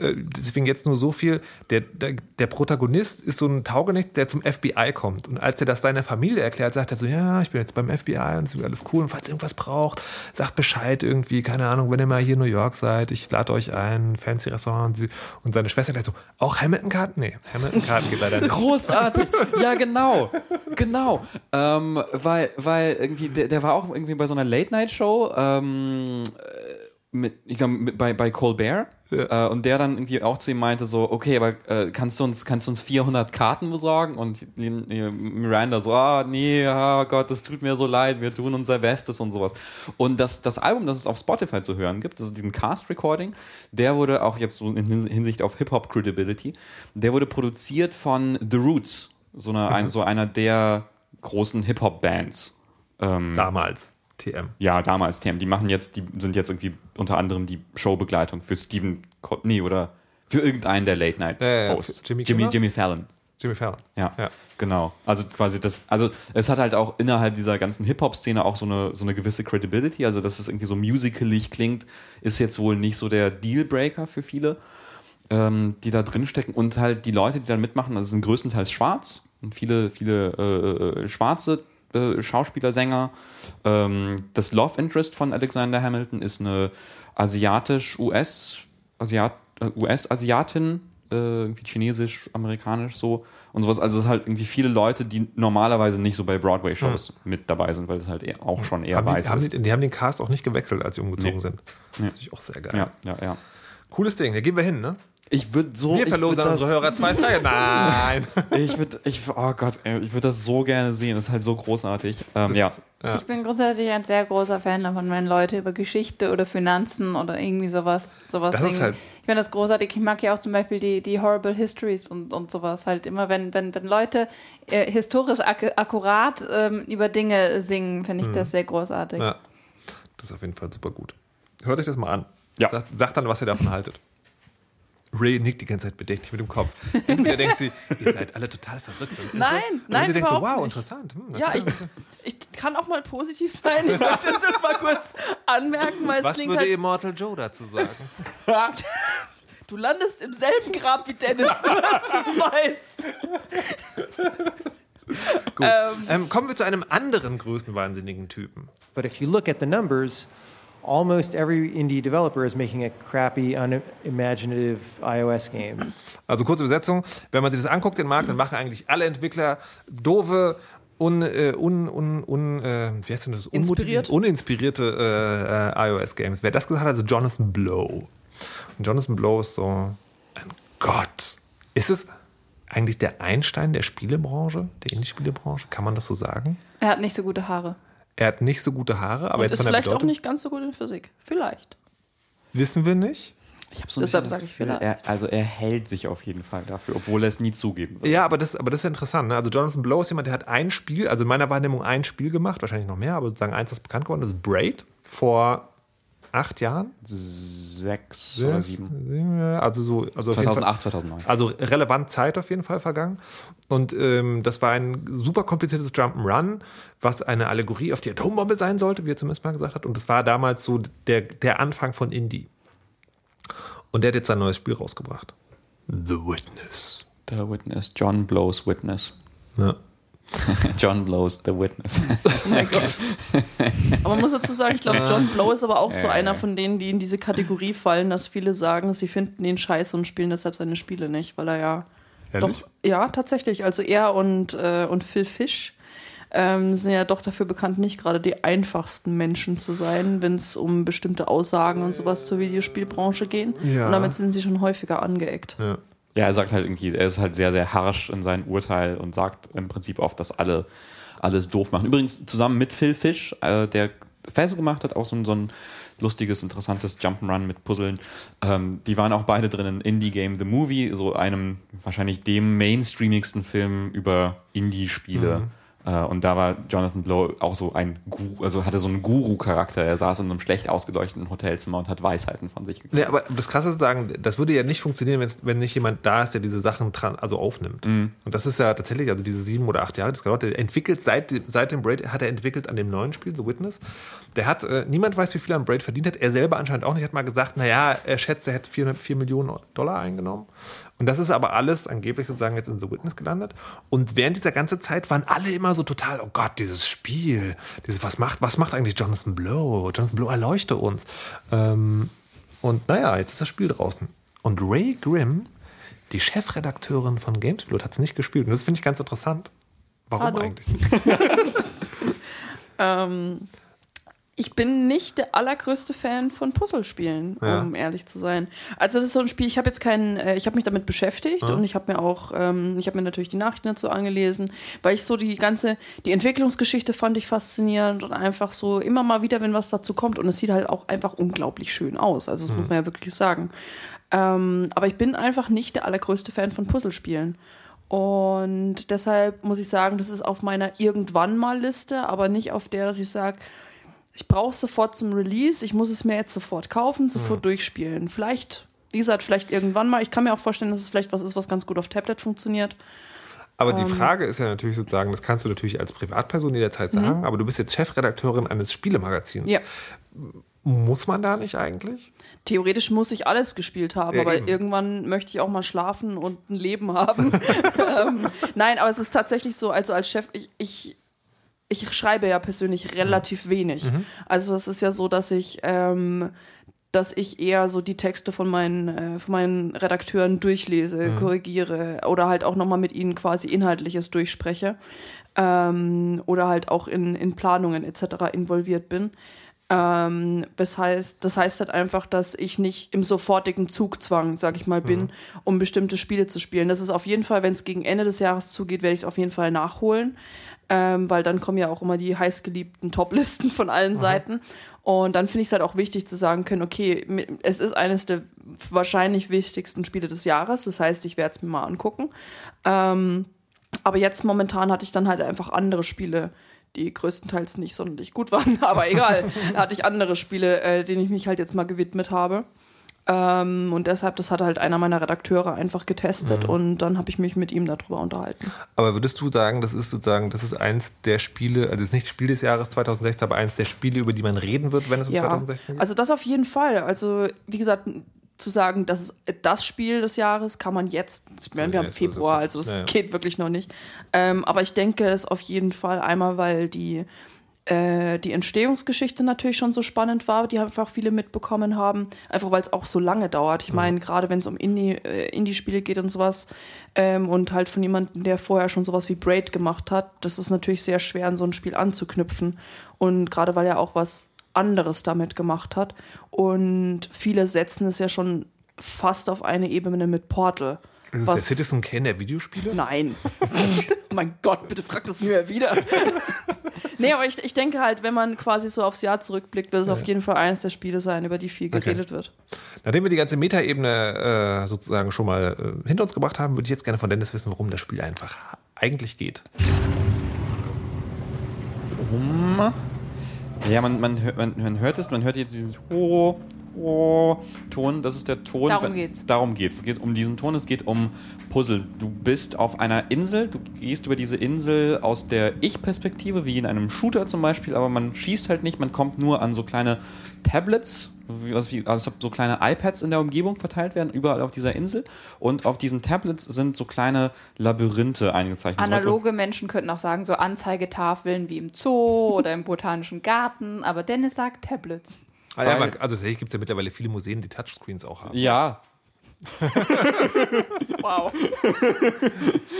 Äh, Deswegen jetzt nur so viel. Der, der, der Protagonist ist so ein Taugenicht, der zum FBI kommt. Und als er das seiner Familie erklärt, sagt er so, ja, ich bin jetzt beim FBI und es ist alles cool. Und falls ihr irgendwas braucht, sagt Bescheid irgendwie. Keine Ahnung, wenn ihr mal hier in New York seid, ich lade euch ein, fancy Restaurant. Und seine Schwester gleich so, auch Hamilton-Karten? Nee, Hamilton-Karten geht leider nicht. Großartig. Ja, genau. Genau. Ähm, weil, weil irgendwie, der, der war auch irgendwie bei so einer Late-Night-Show, ähm, äh, mit, ich glaube, bei, bei Colbert. Äh, und der dann irgendwie auch zu ihm meinte so, okay, aber äh, kannst du uns, kannst du uns 400 Karten besorgen? Und äh, Miranda so, ah, nee, oh Gott, das tut mir so leid, wir tun unser Bestes und sowas. Und das, das Album, das es auf Spotify zu hören gibt, das ist diesen Cast-Recording, der wurde auch jetzt so in Hins- Hinsicht auf Hip-Hop-Credibility, der wurde produziert von The Roots, so, eine, ein, so einer der großen Hip-Hop-Bands. Ähm, Damals. TM. ja, damals TM. Die machen jetzt, die sind jetzt irgendwie unter anderem die Showbegleitung für Steven, Co nee, oder für irgendeinen der Late Night Hosts. für Jimmy Jimmy? Jimmy Fallon. Jimmy Fallon. Ja, Ja. genau. Also quasi das, also es hat halt auch innerhalb dieser ganzen Hip-Hop-Szene auch so eine, so eine gewisse Credibility. Also, dass es irgendwie so musicalig klingt, ist jetzt wohl nicht so der Dealbreaker für viele, ähm, die da drin stecken. Und halt die Leute, die da mitmachen, also sind größtenteils schwarz und viele, viele äh, äh, schwarze äh, Schauspieler, Sänger. Ähm, das Love Interest von Alexander Hamilton ist eine asiatisch-US, Asiat, äh, US-Asiatin, äh, irgendwie chinesisch, amerikanisch so und sowas. Also es ist halt irgendwie viele Leute, die normalerweise nicht so bei Broadway-Shows mit dabei sind, weil das halt eher, auch schon eher Haben weiß die, haben ist. die, die haben den Cast auch nicht gewechselt, als sie umgezogen Nee. sind. Das ist auch sehr geil. Ja, ja, ja. Cooles Ding, da gehen wir hin, ne? Ich würde so. Wir verlosen würd unsere Hörer zwei Freie. Nein. Ich würde, ich, oh Gott, ich würde das so gerne sehen. Das ist halt so großartig. Ähm, ja. Ja. Ich bin grundsätzlich ein sehr großer Fan davon, wenn Leute über Geschichte oder Finanzen oder irgendwie sowas, sowas Das ist singen. halt- ich finde das großartig. Ich mag ja auch zum Beispiel die, die Horrible Histories und, und sowas. Halt immer, wenn, wenn, wenn Leute äh, historisch ak akkurat ähm, über Dinge singen, finde ich das sehr großartig. ja. Das ist auf jeden Fall super gut. Hört euch das mal an. Ja. Sagt, sagt dann, was ihr davon haltet. Ray nickt die ganze Zeit bedächtig mit dem Kopf. Entweder denkt sie, ihr seid alle total verrückt. Und Nein, oder nein, sie denkt so, wow, nicht. interessant. Hm, Ja, ich, ich kann auch mal positiv sein. Ich möchte das jetzt mal kurz anmerken, weil es was klingt würde halt, Immortal Joe dazu sagen? du landest im selben Grab wie Dennis, nur dass du es weißt. Gut. Ähm. Ähm, kommen wir zu einem anderen größenwahnsinnigen Typen. But if you look at the numbers, almost every indie developer is making a crappy, unimaginative iOS game. Also kurze Übersetzung, wenn man sich das anguckt, den Markt, dann machen eigentlich alle Entwickler doofe, un, äh, un, un, un äh, wie heißt denn das? Inspiriert? Uninspirierte äh, äh, iOS-Games. Wer das gesagt hat, ist Jonathan Blow. Und Jonathan Blow ist so ein Gott. Ist es eigentlich der Einstein der Spielebranche, der Indie-Spielebranche? Kann man das so sagen? Er hat nicht so gute Haare. Er hat nicht so gute Haare, aber Und jetzt ist von der vielleicht auch Bedeutung nicht ganz so gut in Physik. Vielleicht. wissen wir nicht. Ich habe so ein Deshalb bisschen sag das ich vielleicht. er, also er hält sich auf jeden Fall dafür, obwohl er es nie zugeben wird. Ja, aber das, aber das ist ja interessant. Ne? Also Jonathan Blow ist jemand, der hat ein Spiel, also in meiner Wahrnehmung ein Spiel gemacht, wahrscheinlich noch mehr, aber sozusagen eins, das bekannt geworden ist, Braid, vor acht Jahren. Sechs oder sieben. Also so, also auf jeden Fall- 2008, 2009. Also relevant Zeit auf jeden Fall vergangen. Und ähm, das war ein super kompliziertes Jump'n'Run, was eine Allegorie auf die Atombombe sein sollte, wie er zumindest mal gesagt hat. Und das war damals so der, der Anfang von Indie. Und der hat jetzt sein neues Spiel rausgebracht. The Witness. The Witness. John Blows Witness. Ja. John Blows The Witness. Aber man muss dazu sagen, ich glaube, John Blow ist aber auch so einer von denen, die in diese Kategorie fallen, dass viele sagen, sie finden ihn scheiße und spielen deshalb seine Spiele nicht, weil er ja Ehrlich? doch, ja, tatsächlich. Also er und, äh, und Phil Fish ähm, sind ja doch dafür bekannt, nicht gerade die einfachsten Menschen zu sein, wenn es um bestimmte Aussagen und sowas zur Videospielbranche gehen. Ja. Und damit sind sie schon häufiger angeeckt. Ja. Ja, er sagt halt irgendwie, er ist halt sehr, sehr harsch in seinem Urteil und sagt im Prinzip oft, dass alle alles doof machen. Übrigens zusammen mit Phil Fish, äh, der Fäse gemacht hat, auch so ein, so ein lustiges, interessantes Jump'n'Run mit Puzzeln. Ähm, die waren auch beide drin in Indie-Game The Movie, so einem wahrscheinlich dem mainstreamigsten Film über Indie-Spiele. Äh, und da war Jonathan Blow auch so ein Guru, also hatte so einen Guru-Charakter. Er saß in einem schlecht ausgeleuchteten Hotelzimmer und hat Weisheiten von sich gegeben. Nee, aber das Krasse ist zu sagen, das würde ja nicht funktionieren, wenn nicht jemand da ist, der diese Sachen dran, also aufnimmt. Und das ist ja tatsächlich, also diese sieben oder acht Jahre, das dauert, der entwickelt seit, seit dem Braid, hat er entwickelt an dem neuen Spiel, The Witness. Der hat, äh, niemand weiß, wie viel er am Braid verdient hat. Er selber anscheinend auch nicht. Hat mal gesagt, naja, er schätzt, er hätte 404 Millionen Dollar eingenommen. Und das ist aber alles angeblich sozusagen jetzt in The Witness gelandet. Und während dieser ganzen Zeit waren alle immer so total, oh Gott, dieses Spiel, dieses, was macht, was macht eigentlich Jonathan Blow? Jonathan Blow erleuchte uns. Ähm, und naja, jetzt ist das Spiel draußen. Und Ray Grimm, die Chefredakteurin von Gamesplot, hat es nicht gespielt. Und das finde ich ganz interessant. Warum Hallo. eigentlich nicht? Ähm, ich bin nicht der allergrößte Fan von Puzzlespielen, Ja. um ehrlich zu sein. Also das ist so ein Spiel, ich habe jetzt keinen, äh, ich habe mich damit beschäftigt und ich habe mir auch, ähm, ich habe mir natürlich die Nachrichten dazu angelesen, weil ich so die ganze, die Entwicklungsgeschichte fand ich faszinierend und einfach so immer mal wieder, wenn was dazu kommt und es sieht halt auch einfach unglaublich schön aus. Also das muss man ja wirklich sagen. Ähm, aber ich bin einfach nicht der allergrößte Fan von Puzzlespielen. Und deshalb muss ich sagen, das ist auf meiner irgendwann mal Liste, aber nicht auf der, dass ich sage, ich brauche es sofort zum Release, ich muss es mir jetzt sofort kaufen, sofort durchspielen. Vielleicht, wie gesagt, vielleicht irgendwann mal. Ich kann mir auch vorstellen, dass es vielleicht was ist, was ganz gut auf Tablet funktioniert. Aber die Frage ist ja natürlich sozusagen, das kannst du natürlich als Privatperson jederzeit sagen, aber du bist jetzt Chefredakteurin eines Spielemagazins. Ja. Muss man da nicht eigentlich? Theoretisch muss ich alles gespielt haben, Ja, aber eben. irgendwann möchte ich auch mal schlafen und ein Leben haben. ähm, nein, aber es ist tatsächlich so, also als Chef, ich, ich, ich schreibe ja persönlich relativ wenig. Also es ist ja so, dass ich, ähm, dass ich eher so die Texte von meinen, äh, von meinen Redakteuren durchlese, korrigiere oder halt auch nochmal mit ihnen quasi Inhaltliches durchspreche ähm, oder halt auch in, in Planungen etc. involviert bin. Ähm, das, heißt, das heißt halt einfach, dass ich nicht im sofortigen Zugzwang, sag ich mal, bin, um bestimmte Spiele zu spielen. Das ist auf jeden Fall, wenn es gegen Ende des Jahres zugeht, werde ich es auf jeden Fall nachholen. Ähm, weil dann kommen ja auch immer die heißgeliebten Top-Listen von allen Seiten. Und dann finde ich es halt auch wichtig zu sagen können, okay, es ist eines der wahrscheinlich wichtigsten Spiele des Jahres. Das heißt, ich werde es mir mal angucken. Ähm, aber jetzt momentan hatte ich dann halt einfach andere Spiele, die größtenteils nicht sonderlich gut waren, aber egal. da hatte ich andere Spiele, äh, denen ich mich halt jetzt mal gewidmet habe. Ähm, und deshalb, das hat halt einer meiner Redakteure einfach getestet und dann habe ich mich mit ihm darüber unterhalten. Aber würdest du sagen, das ist sozusagen, das ist eins der Spiele, also das ist nicht Spiel des Jahres 2016, aber eins der Spiele, über die man reden wird, wenn es um Ja, 2016 geht? also das auf jeden Fall. Also wie gesagt, zu sagen, das ist das Spiel des Jahres, kann man jetzt, wir haben Februar, also also das ja, ja. geht wirklich noch nicht. Ähm, aber ich denke es auf jeden Fall einmal, weil die äh, die Entstehungsgeschichte natürlich schon so spannend war, die einfach viele mitbekommen haben, einfach weil es auch so lange dauert. Ich meine, gerade wenn es um Indie, äh, Indie-Spiele geht und sowas ähm, und halt von jemandem, der vorher schon sowas wie Braid gemacht hat, das ist natürlich sehr schwer, an so ein Spiel anzuknüpfen. Und gerade weil er auch was anderes damit gemacht hat. Und viele setzen es ja schon fast auf eine Ebene mit Portal. Ist es der Citizen Kane der Videospiele? Nein. mein Gott, bitte frag das nie mehr wieder. nee, aber ich, ich denke halt, wenn man quasi so aufs Jahr zurückblickt, wird es auf jeden Fall eines der Spiele sein, über die viel geredet wird. Nachdem wir die ganze Metaebene äh, sozusagen schon mal äh, hinter uns gebracht haben, würde ich jetzt gerne von Dennis wissen, worum das Spiel einfach eigentlich geht. Ja, man, man, hört, man, man hört es, man hört jetzt diesen oh, oh, Ton, das ist der Ton. Darum geht's. Darum geht's. Es geht um diesen Ton, es geht um Puzzle. Du bist auf einer Insel, du gehst über diese Insel aus der Ich-Perspektive, wie in einem Shooter zum Beispiel, aber man schießt halt nicht, man kommt nur an so kleine Tablets, wie, was, wie, als ob so kleine iPads in der Umgebung verteilt werden, überall auf dieser Insel. Und auf diesen Tablets sind so kleine Labyrinthe eingezeichnet. Analoge Menschen könnten auch sagen, so Anzeigetafeln wie im Zoo oder im Botanischen Garten, aber Dennis sagt Tablets. Ah, ja, man, also tatsächlich gibt es ja mittlerweile viele Museen, die Touchscreens auch haben. Ja. Wow.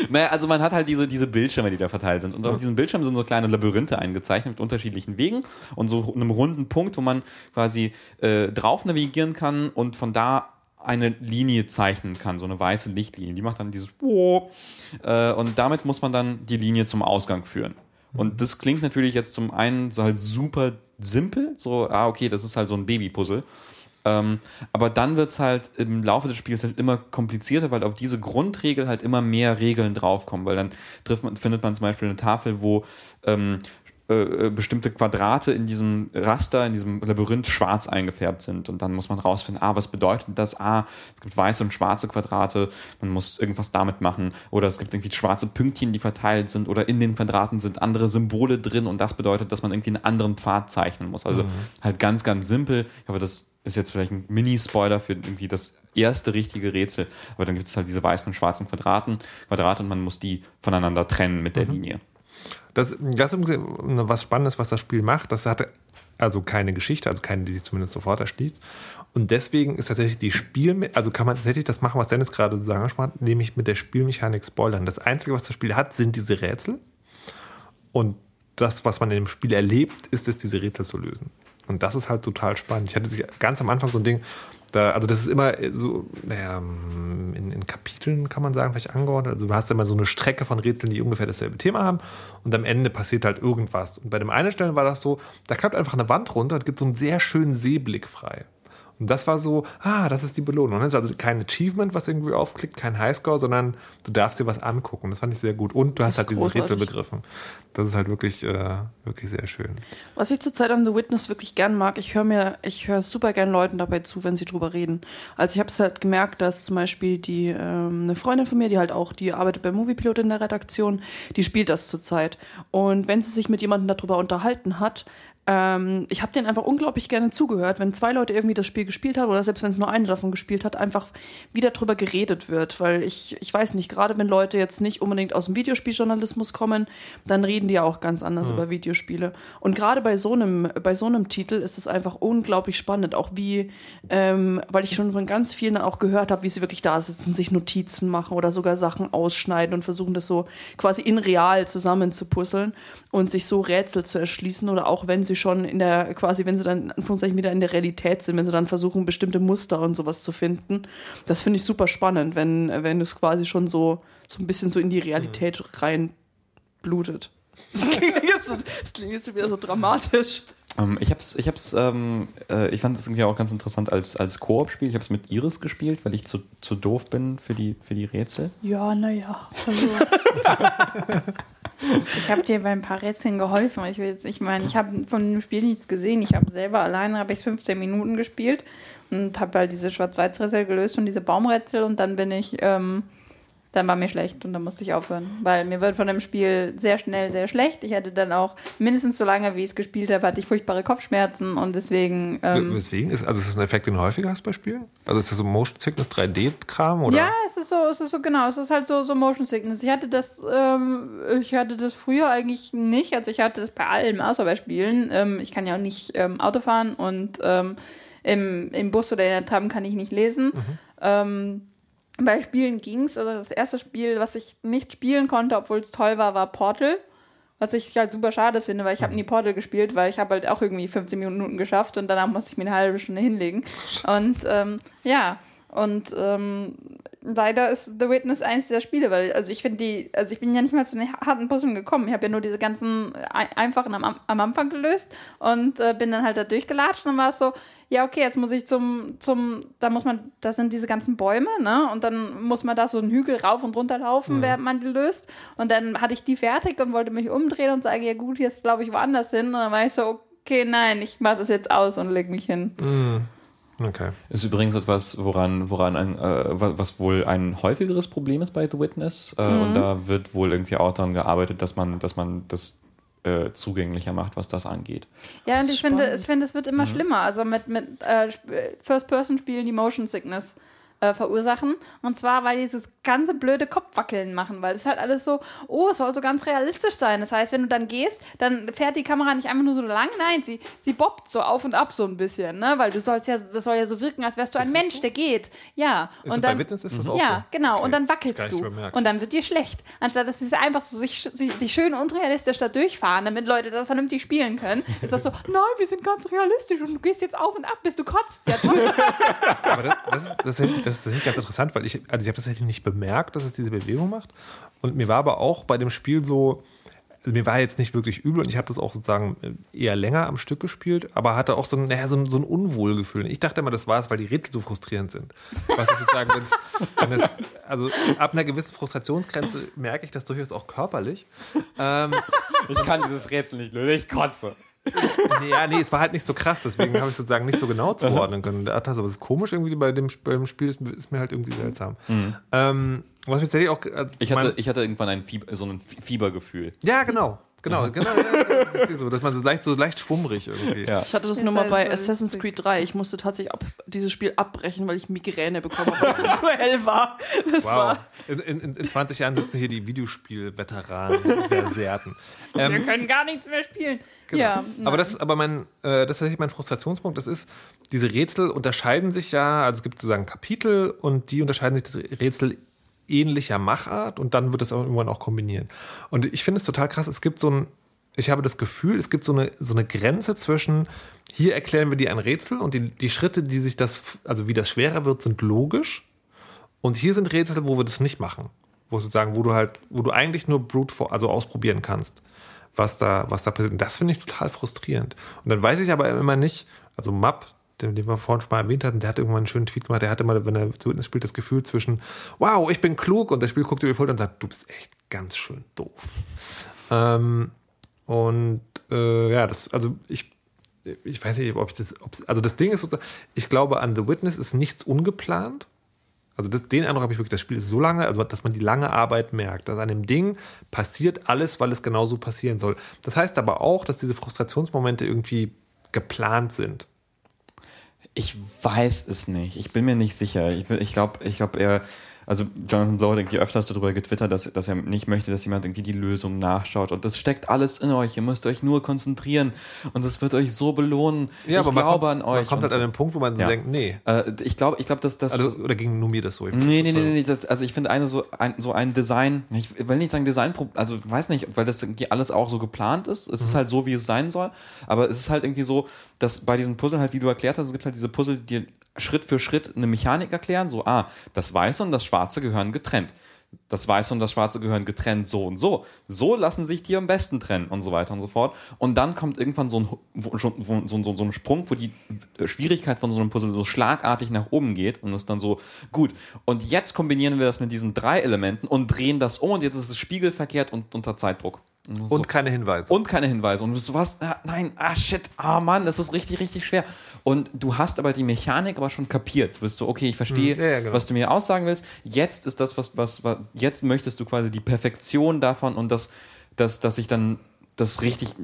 Naja, also man hat halt diese, diese Bildschirme, die da verteilt sind. Und auf diesen Bildschirmen sind so kleine Labyrinthe eingezeichnet mit unterschiedlichen Wegen und so einem runden Punkt, wo man quasi äh, drauf navigieren kann und von da eine Linie zeichnen kann, so eine weiße Lichtlinie. Die macht dann dieses äh, und damit muss man dann die Linie zum Ausgang führen. Und das klingt natürlich jetzt zum einen so halt super simpel, so, ah, okay, das ist halt so ein Babypuzzle. Ähm, aber dann wird es halt im Laufe des Spiels halt immer komplizierter, weil auf diese Grundregel halt immer mehr Regeln draufkommen, weil dann trifft man, findet man zum Beispiel eine Tafel, wo ähm, äh, äh, bestimmte Quadrate in diesem Raster, in diesem Labyrinth schwarz eingefärbt sind. Und dann muss man rausfinden, ah, was bedeutet das? Ah, es gibt weiße und schwarze Quadrate, man muss irgendwas damit machen. Oder es gibt irgendwie schwarze Pünktchen, die verteilt sind. Oder in den Quadraten sind andere Symbole drin und das bedeutet, dass man irgendwie einen anderen Pfad zeichnen muss. Also halt ganz, ganz simpel. Ich hoffe, das ist jetzt vielleicht ein Mini-Spoiler für irgendwie das erste richtige Rätsel. Aber dann gibt es halt diese weißen und schwarzen Quadraten, Quadrate und man muss die voneinander trennen mit der Linie. Das, das ist was Spannendes, was das Spiel macht. Das hatte also keine Geschichte, also keine, die sich zumindest sofort erschließt. Und deswegen ist tatsächlich die Spiel, also kann man tatsächlich das machen, was Dennis gerade so angesprochen hat, nämlich mit der Spielmechanik spoilern. Das Einzige, was das Spiel hat, sind diese Rätsel. Und das, was man in dem Spiel erlebt, ist es, diese Rätsel zu lösen. Und das ist halt total spannend. Ich hatte sich ganz am Anfang so ein Ding, da, also das ist immer so, naja, in, in Kapiteln kann man sagen, vielleicht angeordnet. Also du hast immer so eine Strecke von Rätseln, die ungefähr dasselbe Thema haben und am Ende passiert halt irgendwas. Und bei dem einen Stellen war das so, da klappt einfach eine Wand runter und gibt so einen sehr schönen Seeblick frei. Und das war so, ah, das ist die Belohnung. Das ist also kein Achievement, was irgendwie aufklickt, kein Highscore, sondern du darfst dir was angucken. Das fand ich sehr gut. Und du hast halt dieses Rätsel begriffen. Das ist halt wirklich, äh, wirklich sehr schön. Was ich zurzeit an The Witness wirklich gern mag, ich höre mir, ich höre super gern Leuten dabei zu, wenn sie drüber reden. Also ich habe es halt gemerkt, dass zum Beispiel die ähm, eine Freundin von mir, die halt auch, die arbeitet bei Moviepilot in der Redaktion, die spielt das zurzeit. Und wenn sie sich mit jemandem darüber unterhalten hat, ähm, ich habe denen einfach unglaublich gerne zugehört, wenn zwei Leute irgendwie das Spiel gespielt haben oder selbst wenn es nur eine davon gespielt hat, einfach wieder drüber geredet wird. Weil ich, ich weiß nicht, gerade wenn Leute jetzt nicht unbedingt aus dem Videospieljournalismus kommen, dann reden die ja auch ganz anders über Videospiele. Und gerade bei so einem, bei so einem Titel ist es einfach unglaublich spannend, auch wie, ähm, weil ich schon von ganz vielen auch gehört habe, wie sie wirklich da sitzen, sich Notizen machen oder sogar Sachen ausschneiden und versuchen das so quasi in real zusammenzupuzzeln und sich so Rätsel zu erschließen oder auch wenn sie schon in der, quasi wenn sie dann in Anführungszeichen wieder in der Realität sind, wenn sie dann versuchen, bestimmte Muster und sowas zu finden. Das finde ich super spannend, wenn, wenn es quasi schon so, so ein bisschen so in die Realität rein blutet. Das klingt jetzt, so- das klingt jetzt wieder so dramatisch. Ähm, ich hab's, ich hab's, ähm, äh, ich fand es irgendwie auch ganz interessant als, als Koop-Spiel. Ich habe es mit Iris gespielt, weil ich zu, zu doof bin für die, für die Rätsel. Ja, naja. Also, ich habe dir bei ein paar Rätseln geholfen. Ich will jetzt, ich meine, ich habe von dem Spiel nichts gesehen. Ich habe selber alleine habe ich 15 Minuten gespielt und habe halt diese Schwarz-Weiß-Rätsel gelöst und diese Baumrätsel und dann bin ich ähm, dann war mir schlecht und dann musste ich aufhören. Weil mir wird von dem Spiel sehr schnell sehr schlecht. Ich hatte dann auch mindestens so lange, wie ich es gespielt habe, hatte ich furchtbare Kopfschmerzen und deswegen. Ähm, Weswegen? Ist, also ist das ein Effekt, den du häufiger hast bei Spielen? Also ist das so Motion Sickness 3D-Kram? oder? Ja, es ist so, es ist so genau, es ist halt so, so Motion Sickness. Ich hatte das, ähm, ich hatte das früher eigentlich nicht, also ich hatte das bei allem, außer bei Spielen. Ähm, ich kann ja auch nicht ähm, Auto fahren und ähm, im, im Bus oder in der Tram kann ich nicht lesen. Ähm, bei Spielen ging's. Also das erste Spiel, was ich nicht spielen konnte, obwohl es toll war, war Portal. Was ich halt super schade finde, weil ich habe nie Portal gespielt, weil ich habe halt auch irgendwie 15 Minuten geschafft und danach musste ich mir eine halbe Stunde hinlegen. Und ähm, ja, und ähm, leider ist The Witness eins der Spiele, weil also ich finde die, also ich bin ja nicht mal zu den harten Puzzlen gekommen. Ich habe ja nur diese ganzen ein- einfachen am, am Anfang gelöst und äh, bin dann halt da durchgelatscht und dann war es so, ja okay, jetzt muss ich zum, zum, da muss man, da sind diese ganzen Bäume, ne? Und dann muss man da so einen Hügel rauf und runter laufen, während man die löst. Und dann hatte ich die fertig und wollte mich umdrehen und sagen, ja gut, jetzt glaube ich woanders hin. Und dann war ich so, okay, nein, ich mache das jetzt aus und leg mich hin. Okay. Ist übrigens etwas, woran, woran ein, äh, wa- was wohl ein häufigeres Problem ist bei The Witness. Äh, Und da wird wohl irgendwie auch daran gearbeitet, dass man, dass man das äh, zugänglicher macht, was das angeht. Ja, und ich finde, ich finde, es wird immer schlimmer. Also mit, mit äh, Sp- First-Person-Spielen, die Motion Sickness äh, verursachen. Und zwar, weil die dieses ganze blöde Kopfwackeln machen, weil es halt alles so, oh, es soll so ganz realistisch sein. Das heißt, wenn du dann gehst, dann fährt die Kamera nicht einfach nur so lang, nein, sie, sie bobbt so auf und ab so ein bisschen, ne? Weil du sollst ja, das soll ja so wirken, als wärst du ein Ist das Mensch, so? der geht. Ja. Ist und dann, bei Witness ist das auch ja, so? genau. Okay. Und dann wackelst du. Und dann wird dir schlecht. Anstatt dass sie einfach so sich, sich die schön unrealistisch da durchfahren, damit Leute das vernünftig spielen können, ist das so, nein, wir sind ganz realistisch und du gehst jetzt auf und ab, bis du kotzt. Ja, toll. Aber das, das, das, tatsächlich- das ist tatsächlich ganz interessant, weil ich, also ich habe tatsächlich nicht bemerkt, dass es diese Bewegung macht. Und mir war aber auch bei dem Spiel so, also mir war jetzt nicht wirklich übel und ich habe das auch sozusagen eher länger am Stück gespielt, aber hatte auch so ein, naja, so ein, so ein Unwohlgefühl. Ich dachte immer, das war es, weil die Rätsel so frustrierend sind. Was ich sozusagen, wenn es, also ab einer gewissen Frustrationsgrenze merke ich das durchaus auch körperlich. Ähm, Ich kann dieses Rätsel nicht lösen, ich kotze. Ja, nee, es war halt nicht so krass, deswegen habe ich sozusagen nicht so genau zuordnen können. Aber es ist komisch irgendwie bei dem, bei dem Spiel, ist, ist mir halt irgendwie seltsam. Ähm, was mich tatsächlich auch. Also Mhm. Ich hatte, ich hatte irgendwann ein Fieber, so ein Fiebergefühl. ja, genau. Genau, genau. ja, das ist so, dass man so leicht, so leicht schwummrig irgendwie. Ja. Ich hatte das nur mal halt bei so Assassin's. Creed 3. Ich musste tatsächlich ab, dieses Spiel abbrechen, weil ich Migräne bekommen habe, weil es so hell war. Das Wow. war In, in, in 20 Jahren sitzen hier die Videospiel-Veteranen, Versehrten. Wir Ähm, können gar nichts mehr spielen. Genau. Ja, aber das ist aber mein, äh, das ist tatsächlich mein Frustrationspunkt. Das ist, diese Rätsel unterscheiden sich ja, also es gibt sozusagen Kapitel und die unterscheiden sich das Rätsel ähnlicher Machart und dann wird es irgendwann auch kombinieren. Und ich finde es total krass, es gibt so ein, ich habe das Gefühl, es gibt so eine, so eine Grenze zwischen, hier erklären wir dir ein Rätsel und die, die Schritte, die sich das, also wie das schwerer wird, sind logisch. Und hier sind Rätsel, wo wir das nicht machen. Wo sozusagen, wo du halt, wo du eigentlich nur brute, also ausprobieren kannst, was da, was da passiert. Und das finde ich total frustrierend. Und dann weiß ich aber immer nicht, also Map, den, den wir vorhin schon mal erwähnt hatten, der hat irgendwann einen schönen Tweet gemacht, der hatte mal, wenn er zu Witness spielt, das Gefühl zwischen, wow, ich bin klug und das Spiel guckt über die Schulter und sagt, du bist echt ganz schön doof. Ähm, und äh, ja, das, also ich, ich weiß nicht, ob ich das, also das Ding ist sozusagen, ich glaube, an The Witness ist nichts ungeplant. Also das, den Eindruck habe ich wirklich, das Spiel ist so lange, also dass man die lange Arbeit merkt. Dass an dem Ding passiert alles, weil es genauso passieren soll. Das heißt aber auch, dass diese Frustrationsmomente irgendwie geplant sind. Ich weiß es nicht. Ich bin mir nicht sicher. Ich, bin- ich glaube, ich glaub, er, also Jonathan Blow hat irgendwie öfters darüber getwittert, dass, dass er nicht möchte, dass jemand irgendwie die Lösung nachschaut. Und das steckt alles in euch. Ihr müsst euch nur konzentrieren. Und das wird euch so belohnen. ich man glaube kommt, an euch. Man kommt halt so. an den Punkt, wo man Ja. denkt, nee. Äh, ich glaube, ich glaub, dass das. Also, oder ging nur mir das so? Nee, nee, nee, nee, das, also ich finde eine so ein, so ein Design, ich will nicht sagen Design, also weiß nicht, weil das irgendwie alles auch so geplant ist. Es ist halt so, wie es sein soll, aber es ist halt irgendwie so, dass bei diesen Puzzle halt, wie du erklärt hast, es gibt halt diese Puzzle, die Schritt für Schritt eine Mechanik erklären, so, ah, das Weiße und das Schwarze gehören getrennt. Das Weiße und das Schwarze gehören getrennt so und so. So lassen sich die am besten trennen und so weiter und so fort. Und dann kommt irgendwann so ein, so, so, so ein Sprung, wo die Schwierigkeit von so einem Puzzle so schlagartig nach oben geht und ist dann so, gut. Und jetzt kombinieren wir das mit diesen drei Elementen und drehen das um und jetzt ist es spiegelverkehrt und unter Zeitdruck. Und keine Hinweise. und keine Hinweise. Und du bist so, was? Ah, nein, ah, shit, ah, Mann, das ist richtig, richtig schwer. Und du hast aber die Mechanik aber schon kapiert. Du bist so, okay, ich verstehe, Hm, ja, ja, genau. was du mir aussagen willst. Jetzt ist das, was, was, was, jetzt möchtest du quasi die Perfektion davon und das, das, dass ich dann das richtig,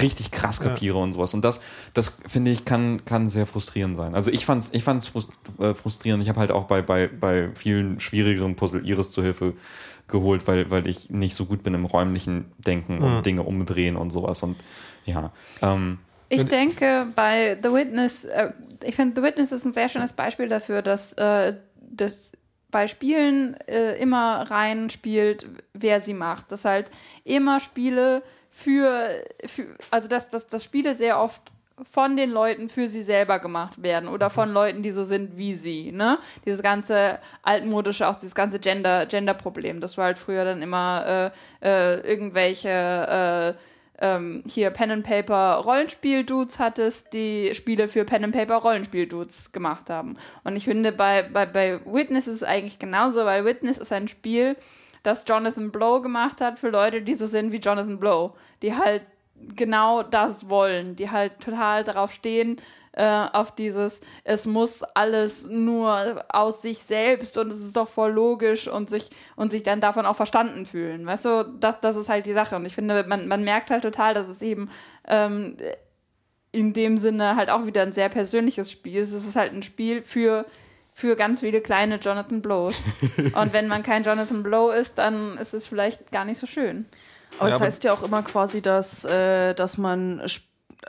richtig krass kapiere und sowas. Und das, das finde ich, kann, kann sehr frustrierend sein. Also ich fand's, ich fand's äh, frustrierend. Ich habe halt auch bei, bei, bei vielen schwierigeren Puzzle Iris zur Hilfe geholt, weil, weil ich nicht so gut bin im räumlichen Denken und Dinge umdrehen und sowas. Und ja, ähm, Ich denke, bei The Witness, äh, ich finde, The Witness ist ein sehr schönes Beispiel dafür, dass äh, das bei Spielen äh, immer reinspielt, wer sie macht. Dass halt immer Spiele für, für also dass, dass, dass Spiele sehr oft von den Leuten für sie selber gemacht werden oder von Leuten, die so sind wie sie, ne? Dieses ganze altmodische, auch dieses ganze Gender, Gender-Problem, dass du halt früher dann immer äh, äh, irgendwelche äh, ähm, hier Pen and Paper Rollenspiel-Dudes hattest, die Spiele für Pen and Paper Rollenspiel-Dudes gemacht haben. Und ich finde, bei, bei, bei Witness ist es eigentlich genauso, weil Witness ist ein Spiel, das Jonathan Blow gemacht hat für Leute, die so sind wie Jonathan Blow, die halt genau das wollen, die halt total darauf stehen, äh, auf dieses, es muss alles nur aus sich selbst und es ist doch voll logisch und sich, und sich dann davon auch verstanden fühlen. Weißt du, das, das ist halt die Sache. Und ich finde, man, man merkt halt total, dass es eben ähm, in dem Sinne halt auch wieder ein sehr persönliches Spiel ist. Es ist halt ein Spiel für für ganz viele kleine Jonathan Blows. Und wenn man kein Jonathan Blow ist, dann ist es vielleicht gar nicht so schön. Aber Ja, es aber- heißt ja auch immer quasi, dass, äh, dass man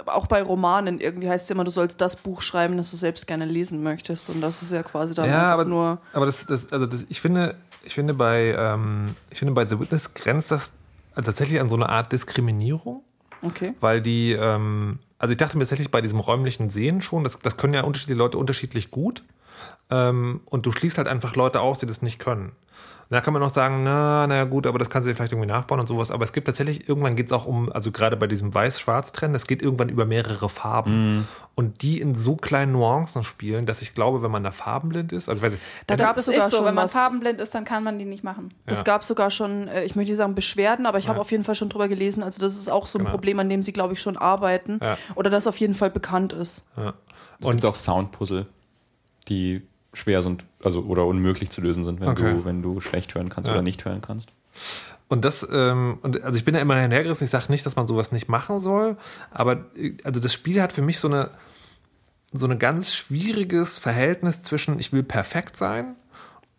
auch bei Romanen irgendwie heißt es immer, du sollst das Buch schreiben, das du selbst gerne lesen möchtest. Und das ist ja quasi dann Ja, einfach aber, nur. aber das, das, also das, ich finde, ich finde bei, ähm, ich finde bei The Witness grenzt das tatsächlich an so eine Art Diskriminierung, Okay. weil die, ähm, also ich dachte mir tatsächlich bei diesem räumlichen Sehen schon, das, das können ja unterschiedliche Leute unterschiedlich gut. Ähm, und du schließt halt einfach Leute aus, die das nicht können. Und da kann man noch sagen, na, na ja, gut, aber das kannst du dir vielleicht irgendwie nachbauen und sowas. Aber es gibt tatsächlich, irgendwann geht es auch um, also gerade bei diesem Weiß-Schwarz-Trend, es geht irgendwann über mehrere Farben. Und die in so kleinen Nuancen spielen, dass ich glaube, wenn man da farbenblind ist, also ich weiß nicht, Da Das, gab das es sogar ist so, schon wenn man was. farbenblind ist, dann kann man die nicht machen. Das Ja. gab sogar schon, äh, ich möchte nicht sagen Beschwerden, aber ich habe auf jeden Fall schon drüber gelesen. Also das ist auch so ein Genau. Problem, an dem sie, glaube ich, schon arbeiten. Ja. Oder das auf jeden Fall bekannt ist. ja. es gibt auch Soundpuzzle, die schwer sind, also oder unmöglich zu lösen sind, wenn Okay. du, wenn du schlecht hören kannst Ja. oder nicht hören kannst. Und das, ähm, und also ich bin da immer hinhergerissen, ich sage nicht, dass man sowas nicht machen soll, aber also das Spiel hat für mich so eine so ein ganz schwieriges Verhältnis zwischen ich will perfekt sein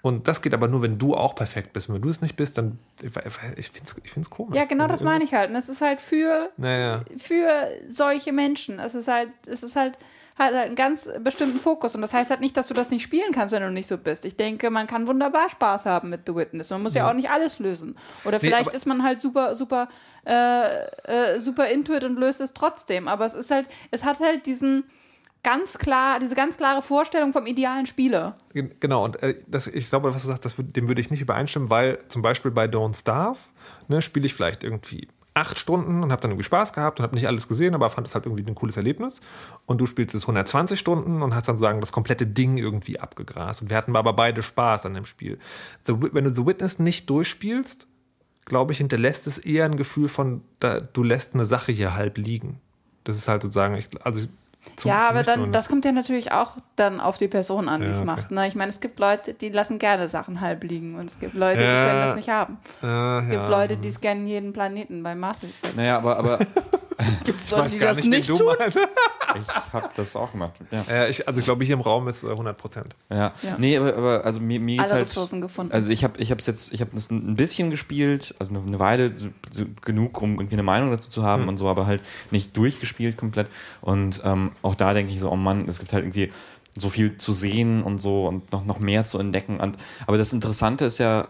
und das geht aber nur, wenn du auch perfekt bist. Und wenn du es nicht bist, dann ich, ich finde es ich find's komisch. Ja, genau das meine ich halt. Und es ist halt für, Naja. für solche Menschen. Es ist halt, es ist halt, hat halt einen ganz bestimmten Fokus. Und das heißt halt nicht, dass du das nicht spielen kannst, wenn du nicht so bist. Ich denke, man kann wunderbar Spaß haben mit The Witness. Man muss ja, auch nicht alles lösen. Oder Nee, vielleicht ist man halt super, super, äh, äh, super intuit und löst es trotzdem. Aber es ist halt, es hat halt diesen ganz klar, diese ganz klare Vorstellung vom idealen Spieler. Gen- Genau, und äh, das, ich glaube, was du sagst, das, dem würde ich nicht übereinstimmen, weil zum Beispiel bei Don't Starve ne, spiele ich vielleicht irgendwie acht Stunden und habe dann irgendwie Spaß gehabt und habe nicht alles gesehen, aber fand es halt irgendwie ein cooles Erlebnis. Und du spielst es 120 Stunden und hast dann sozusagen das komplette Ding irgendwie abgegrast. Und wir hatten aber beide Spaß an dem Spiel. The, wenn du The Witness nicht durchspielst, glaube ich, hinterlässt es eher ein Gefühl von, da, du lässt eine Sache hier halb liegen. Das ist halt sozusagen, ich, also ja, aber dann, das kommt ja natürlich auch dann auf die Person an, die es Ja, okay. macht. Ne? Ich meine, es gibt Leute, die lassen gerne Sachen halb liegen und es gibt Leute, Ja. die können das nicht haben. Äh, Es gibt ja. Leute, die scannen jeden Planeten bei Effect. Naja, aber, aber Gibt es Ich Leute, weiß die gar das nicht, nicht wie du tun? meinst. ich habe das auch gemacht. Ja. Äh, ich, also ich glaube, hier im Raum ist äh, 100 Prozent. Ja. Ja. Nee, aber, aber also mir, mir geht's Alle halt. Ressourcen gefunden. Also ich habe ich hab's jetzt, ich habe das ein bisschen gespielt, also eine- eine Weile so, so genug, um irgendwie eine Meinung dazu zu haben und so, aber halt nicht durchgespielt komplett. Und ähm, auch da denke ich so, oh Mann, es gibt halt irgendwie so viel zu sehen und so und noch, noch mehr zu entdecken. Und, aber das Interessante ist ja,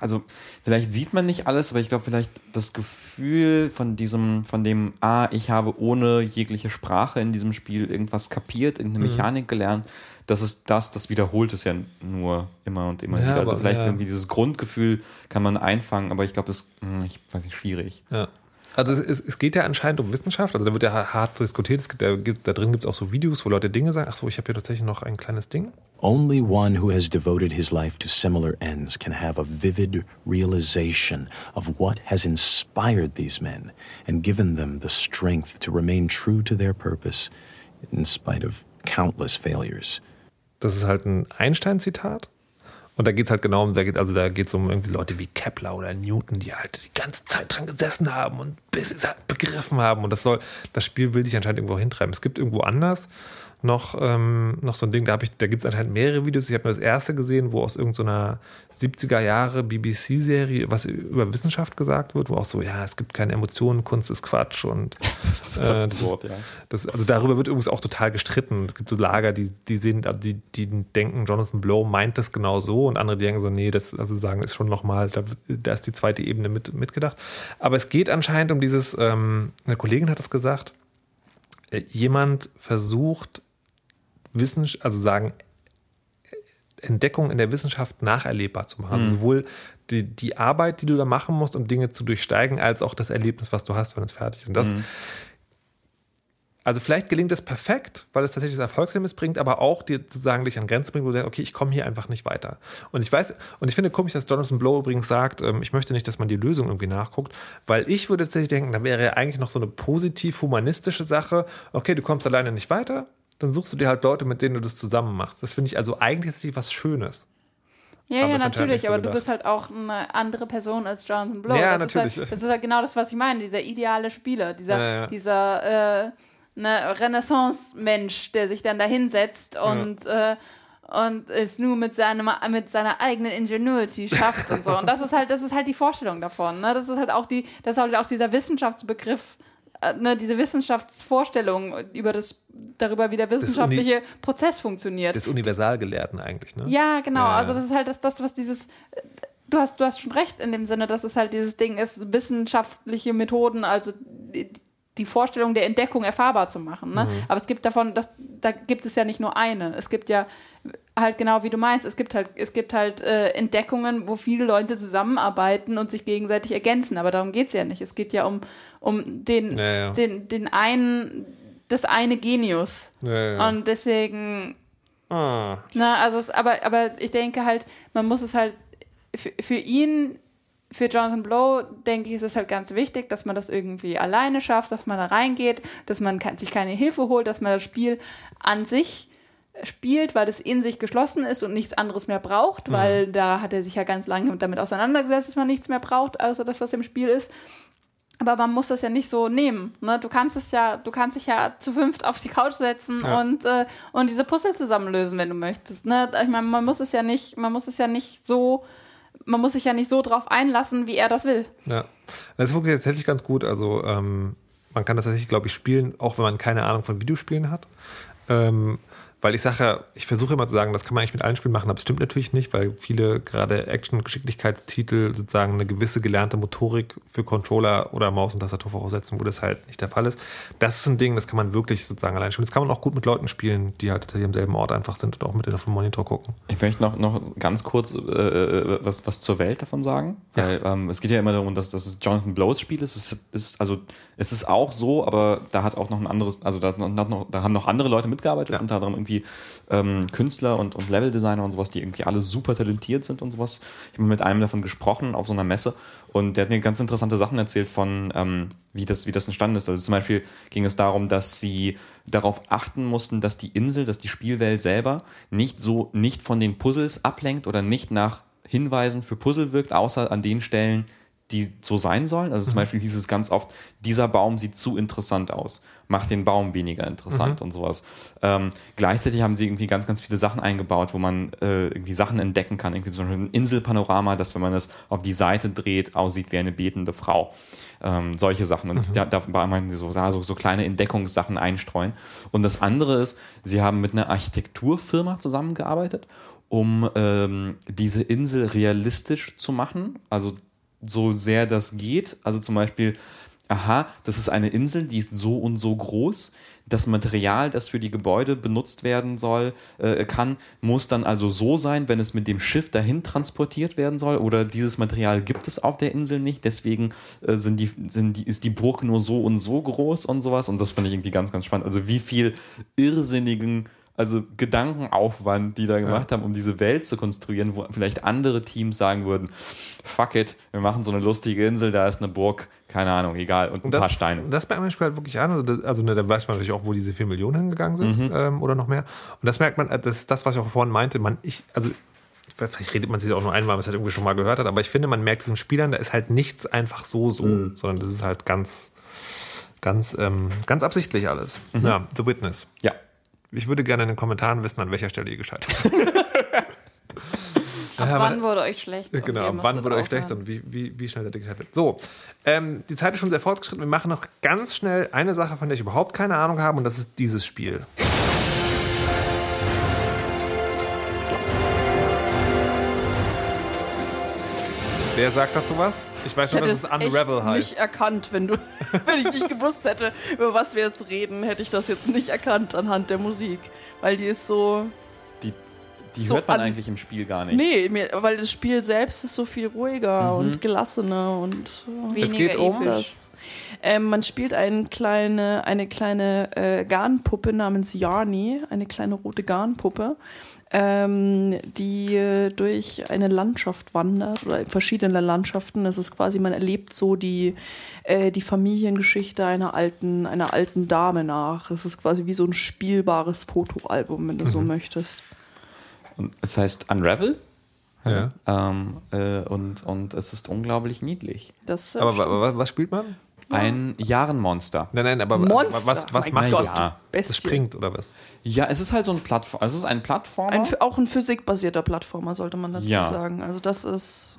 also vielleicht sieht man nicht alles, aber ich glaube vielleicht das Gefühl von diesem, von dem, ah, ich habe ohne jegliche Sprache in diesem Spiel irgendwas kapiert, irgendeine Mechanik gelernt, das ist das, das wiederholt es ja nur immer und immer Ja, wieder. Also aber- vielleicht ja. irgendwie dieses Grundgefühl kann man einfangen, aber ich glaube, das, hm, ich weiß nicht, schwierig. Ja. Also es, es, es geht ja anscheinend um Wissenschaft, also da wird ja hart diskutiert, es gibt, da, gibt, da drin gibt es auch so Videos, wo Leute Dinge sagen. Ach so, ich habe hier tatsächlich noch ein kleines Ding. Only one who has devoted his life to similar ends can have a vivid realization of what has inspired these men and given them the strength to remain true to their purpose in spite of countless failures. Das ist halt ein Einstein-Zitat. Und da geht es halt genau um, da geht, also da geht es um irgendwie Leute wie Kepler oder Newton, die halt die ganze Zeit dran gesessen haben und bis sie es halt begriffen haben. Und das soll, das Spiel will dich anscheinend irgendwo hintreiben. Es gibt irgendwo anders noch, ähm, noch so ein Ding, da, ich, da gibt es anscheinend mehrere Videos. Ich habe nur das erste gesehen, wo aus irgendeiner 70er Jahre BBC-Serie was über Wissenschaft gesagt wird, wo auch so, ja, es gibt keine Emotionen, Kunst ist Quatsch und das, äh, das ist, das, also darüber wird übrigens auch total gestritten. Es gibt so Lager, die, die sehen, die, die denken, Jonathan Blow meint das genau so und andere, die denken so, nee, das also sagen ist schon nochmal, da, da ist die zweite Ebene mit, mitgedacht. Aber es geht anscheinend um dieses, ähm, eine Kollegin hat es gesagt, äh, jemand versucht, Wissenschaft, also sagen, Entdeckung in der Wissenschaft nacherlebbar zu machen. Also sowohl die, die Arbeit, die du da machen musst, um Dinge zu durchsteigen, als auch das Erlebnis, was du hast, wenn es fertig ist. Und das, also vielleicht gelingt es perfekt, weil es tatsächlich das Erfolgserlebnis bringt, aber auch dir sozusagen dich an Grenzen bringt, wo du denkst, okay, ich komme hier einfach nicht weiter. Und ich weiß, und ich finde komisch, dass Jonathan Blow übrigens sagt, ähm, ich möchte nicht, dass man die Lösung irgendwie nachguckt, weil ich würde tatsächlich denken, da wäre ja eigentlich noch so eine positiv-humanistische Sache, okay, du kommst alleine nicht weiter, dann suchst du dir halt Leute, mit denen du das zusammen machst. Das finde ich also eigentlich was Schönes. Ja, Aber ja, anscheinend natürlich, so aber du gedacht. bist halt auch eine andere Person als Jonathan Blow. Ja, das natürlich. Ist halt, das ist halt genau das, was ich meine, dieser ideale Spieler, dieser, Ja, ja. dieser äh, ne, Renaissance-Mensch, der sich dann da hinsetzt und, äh, und es nur mit, seinem, mit seiner eigenen Ingenuity schafft und so. Und das ist halt, das ist halt die Vorstellung davon. Ne? Das ist halt auch die, das ist halt auch dieser Wissenschaftsbegriff, ne, diese Wissenschaftsvorstellung über das, darüber, wie der wissenschaftliche Prozess funktioniert. Des Universalgelehrten eigentlich, ne? Ja, genau. Ja. Also das ist halt das, das, was dieses. Du hast, du hast schon recht in dem Sinne, dass es halt dieses Ding ist, wissenschaftliche Methoden, also die, Vorstellung der Entdeckung erfahrbar zu machen. Ne? Aber es gibt davon, das, da gibt es ja nicht nur eine. Es gibt ja halt genau wie du meinst, es gibt halt, es gibt halt äh, Entdeckungen, wo viele Leute zusammenarbeiten und sich gegenseitig ergänzen. Aber darum geht es ja nicht. Es geht ja um, um den, Ja, ja. den, den einen, das eine Genius. Ja. Und deswegen Ah. na, also es, aber, aber ich denke halt, man muss es halt für, für ihn, für Jonathan Blow, denke ich, ist es halt ganz wichtig, dass man das irgendwie alleine schafft, dass man da reingeht, dass man sich keine Hilfe holt, dass man das Spiel an sich spielt, weil es in sich geschlossen ist und nichts anderes mehr braucht, weil da hat er sich ja ganz lange damit auseinandergesetzt, dass man nichts mehr braucht, außer das, was im Spiel ist. Aber man muss das ja nicht so nehmen. Ne? Du kannst es ja, du kannst dich ja zu fünft auf die Couch setzen Ja. und, äh, und diese Puzzle zusammenlösen, wenn du möchtest. Ne? Ich meine, man muss es ja nicht, man muss es ja nicht so, man muss sich ja nicht so drauf einlassen, wie er das will. Ja, das funktioniert tatsächlich ganz gut. Also ähm, man kann das tatsächlich, glaube ich, spielen, auch wenn man keine Ahnung von Videospielen hat. Ähm, weil ich sage ja, ich versuche immer zu sagen, das kann man eigentlich mit allen Spielen machen, aber das stimmt natürlich nicht, weil viele gerade Action-Geschicklichkeitstitel sozusagen eine gewisse gelernte Motorik für Controller oder Maus und Tastatur voraussetzen, wo das halt nicht der Fall ist. Das ist ein Ding, das kann man wirklich sozusagen allein spielen. Das kann man auch gut mit Leuten spielen, die halt tatsächlich am selben Ort einfach sind und auch mit auf dem Monitor gucken. Ich möchte noch, noch ganz kurz äh, was, was zur Welt davon sagen. Weil ähm, es geht ja immer darum, dass, dass es Jonathan Blows Spiel ist. Es ist, also, es ist auch so, aber da hat auch noch ein anderes, also da, noch, da haben noch andere Leute mitgearbeitet, Ja. unter anderem irgendwie ähm, Künstler und, und Leveldesigner und sowas, die irgendwie alle super talentiert sind und sowas. Ich habe mit einem davon gesprochen auf so einer Messe und der hat mir ganz interessante Sachen erzählt von, ähm, wie, das, wie das entstanden ist. Also zum Beispiel ging es darum, dass sie darauf achten mussten, dass die Insel, dass die Spielwelt selber nicht so, nicht von den Puzzles ablenkt oder nicht nach Hinweisen für Puzzle wirkt, außer an den Stellen, die so sein sollen. Also zum Beispiel hieß es ganz oft, dieser Baum sieht zu interessant aus, macht den Baum weniger interessant und sowas. Ähm, gleichzeitig haben sie irgendwie ganz, ganz viele Sachen eingebaut, wo man äh, irgendwie Sachen entdecken kann. Irgendwie zum Beispiel ein Inselpanorama, das, wenn man es auf die Seite dreht, aussieht wie eine betende Frau. Ähm, solche Sachen. Und da, da meinten sie so, da so, so kleine Entdeckungssachen einstreuen. Und das andere ist, sie haben mit einer Architekturfirma zusammengearbeitet, um ähm, diese Insel realistisch zu machen. Also so sehr das geht. Also zum Beispiel, aha, das ist eine Insel, die ist so und so groß. das Material, das für die Gebäude benutzt werden soll, äh, kann, muss dann also so sein, wenn es mit dem Schiff dahin transportiert werden soll. Oder dieses Material gibt es auf der Insel nicht, deswegen äh, sind die, sind die, ist die Burg nur so und so groß und sowas. Und das fand ich irgendwie ganz, ganz spannend. Also wie viel irrsinnigen also Gedankenaufwand, die da gemacht haben, um diese Welt zu konstruieren, wo vielleicht andere Teams sagen würden, fuck it, wir machen so eine lustige Insel, da ist eine Burg, keine Ahnung, egal, und ein Und das, paar Steine. und das merkt man halt wirklich an. Also, das, also ne, da weiß man natürlich auch, wo diese 4 Millionen hingegangen sind Mhm. ähm, oder noch mehr. Und das merkt man, äh, das ist das, was ich auch vorhin meinte. Man, ich, also vielleicht redet man sich auch nur einmal, weil man es halt irgendwie schon mal gehört hat, aber ich finde, man merkt diesem Spiel an, da ist halt nichts einfach so so, Mhm. sondern das ist halt ganz, ganz, ähm, ganz absichtlich alles. Mhm. Ja, The Witness. Ja. Ich würde gerne in den Kommentaren wissen, an welcher Stelle ihr gescheitert seid. Ab Ja, wann wurde euch schlecht? Genau, ihr wann wurde euch schlecht aufhören. und wie, wie, wie schnell seid ihr gescheitert? So, ähm, die Zeit ist schon sehr fortgeschritten. Wir machen noch ganz schnell eine Sache, von der ich überhaupt keine Ahnung habe, und das ist dieses Spiel. Wer sagt dazu was? Ich weiß Ich nur, dass es es Unravel echt heißt. nicht erkannt, wenn du, wenn ich nicht gewusst hätte, über was wir jetzt reden, hätte ich das jetzt nicht erkannt anhand der Musik, weil die ist so, Die, die So hört man an- eigentlich im Spiel gar nicht. nee, mir, weil das Spiel selbst ist so viel ruhiger Mhm. und gelassener und äh, Es Weniger geht um- das. Ähm, man spielt eine kleine, eine kleine äh, Garnpuppe namens Yarni, eine kleine rote Garnpuppe, ähm, die äh, durch eine Landschaft wandert oder in verschiedene Landschaften. Es ist quasi, man erlebt so die, äh, die Familiengeschichte einer alten, einer alten Dame nach. Es ist quasi wie so ein spielbares Fotoalbum, wenn du so möchtest. Und es heißt Unravel. Ja. Ähm, äh, und, und es ist unglaublich niedlich. Das, äh, Aber stimmt. wa- was spielt man? Ein Jahrenmonster. Nein, nein, aber Monster. was, was Mein macht Gott, das? ja. Das springt oder was? Ja, es ist halt so ein Plattform. Es ist ein Plattformer. Ein, auch ein physikbasierter Plattformer, sollte man dazu Ja. sagen. Also das ist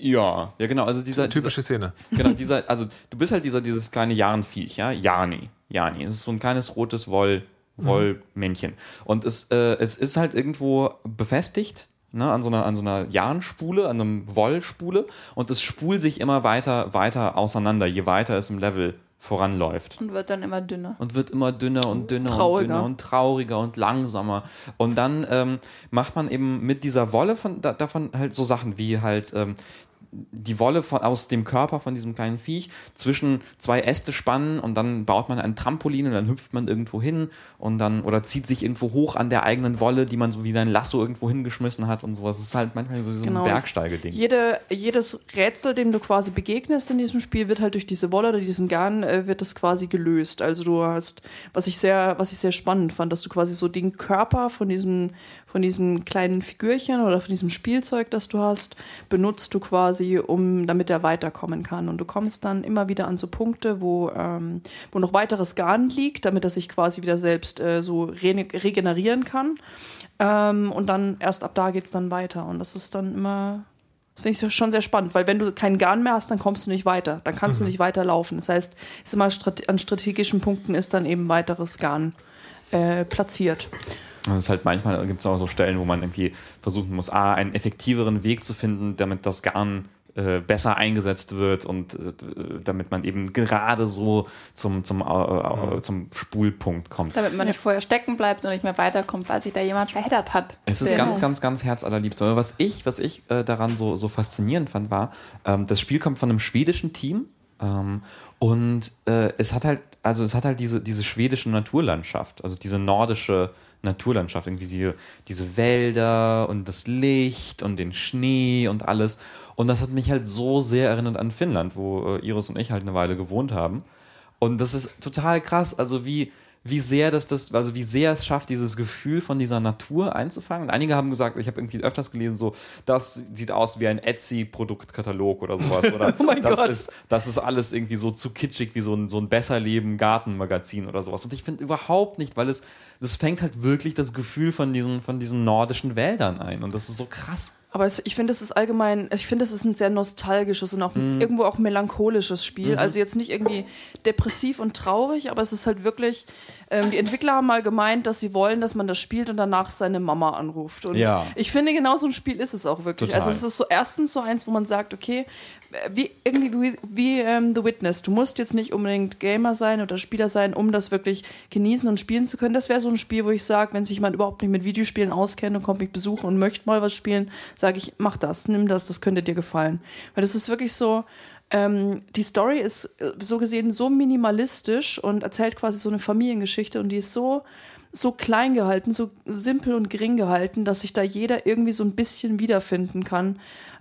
ja, ja, genau. Also dieser Typische Szene. Dieser, genau, dieser, also du bist halt dieser, dieses kleine Jarenviech, ja, Jani. Jani. Es ist so ein kleines rotes Woll, Wollmännchen. Und es, äh, es ist halt irgendwo befestigt. Ne, an so einer, an so einer Jahnspule, an einem Wollspule und es spult sich immer weiter, weiter auseinander, je weiter es im Level voranläuft. Und wird dann immer dünner. und wird immer dünner und dünner und Trauriger. dünner und trauriger und langsamer. Und dann ähm, macht man eben mit dieser Wolle von, da, davon halt so Sachen wie halt ähm, die Wolle von, aus dem Körper von diesem kleinen Viech zwischen zwei Äste spannen und dann baut man ein Trampolin und dann hüpft man irgendwo hin und dann oder zieht sich irgendwo hoch an der eigenen Wolle, die man so wie ein Lasso irgendwo hingeschmissen hat und sowas. Es ist halt manchmal so Genau. ein Bergsteigeding. Jede, jedes Rätsel, dem du quasi begegnest in diesem Spiel, wird halt durch diese Wolle oder diesen Garn, äh, wird es quasi gelöst. Also du hast, was ich sehr, was ich sehr spannend fand, dass du quasi so den Körper von diesem, von diesem kleinen Figürchen oder von diesem Spielzeug, das du hast, benutzt du quasi, um, damit er weiterkommen kann. Und du kommst dann immer wieder an so Punkte, wo, ähm, wo noch weiteres Garn liegt, damit er sich quasi wieder selbst äh, so re regenerieren kann. Ähm, und dann erst ab da geht es dann weiter. Und das ist dann immer, das finde ich schon sehr spannend, weil wenn du keinen Garn mehr hast, dann kommst du nicht weiter. Dann kannst du nicht weiterlaufen. Das heißt, ist immer an strategischen Punkten ist dann eben weiteres Garn äh, platziert. Und es ist halt manchmal gibt es auch so Stellen, wo man irgendwie versuchen muss, A, einen effektiveren Weg zu finden, damit das Garn äh, besser eingesetzt wird und äh, damit man eben gerade so zum, zum, äh, äh, zum Spulpunkt kommt. Damit man nicht vorher stecken bleibt und nicht mehr weiterkommt, weil sich da jemand verheddert hat. Es ist ganz, ganz, ganz herzallerliebst. Aber was ich, was ich äh, daran so, so faszinierend fand, war, ähm, das Spiel kommt von einem schwedischen Team. Ähm, und äh, es hat halt, also es hat halt diese, diese schwedische Naturlandschaft, also diese nordische Naturlandschaft, irgendwie die, diese Wälder und das Licht und den Schnee und alles. Und das hat mich halt so sehr erinnert an Finnland, wo äh, Iris und ich halt eine Weile gewohnt haben. Und das ist total krass, also wie, wie sehr das, das, also wie sehr es schafft, dieses Gefühl von dieser Natur einzufangen. Und einige haben gesagt, ich habe irgendwie öfters gelesen, so, das sieht aus wie ein Etsy-Produktkatalog oder sowas. Oder Oh mein das Gott. Ist, das ist alles irgendwie so zu kitschig wie so ein, so ein Besserleben-Gartenmagazin oder sowas. Und ich finde überhaupt nicht, weil es, das fängt halt wirklich das Gefühl von diesen, von diesen nordischen Wäldern ein. Und das ist so krass. Aber es, ich finde, es ist allgemein, ich finde, es ist ein sehr nostalgisches und auch irgendwo auch melancholisches Spiel. Also jetzt nicht irgendwie depressiv und traurig, aber es ist halt wirklich, ähm, die Entwickler haben mal gemeint, dass sie wollen, dass man das spielt und danach seine Mama anruft. Und Ja. ich finde, genau so ein Spiel ist es auch wirklich. Total. Also es ist so erstens so eins, wo man sagt, okay, wie irgendwie wie, ähm, The Witness. Du musst jetzt nicht unbedingt Gamer sein oder Spieler sein, um das wirklich genießen und spielen zu können. Das wäre so ein Spiel, wo ich sage, wenn sich jemand überhaupt nicht mit Videospielen auskennt und kommt mich besuchen und möchte mal was spielen, sage ich, mach das, nimm das, das könnte dir gefallen. Weil das ist wirklich so, ähm, die Story ist äh, so gesehen so minimalistisch und erzählt quasi so eine Familiengeschichte und die ist so so klein gehalten, so simpel und gering gehalten, dass sich da jeder irgendwie so ein bisschen wiederfinden kann.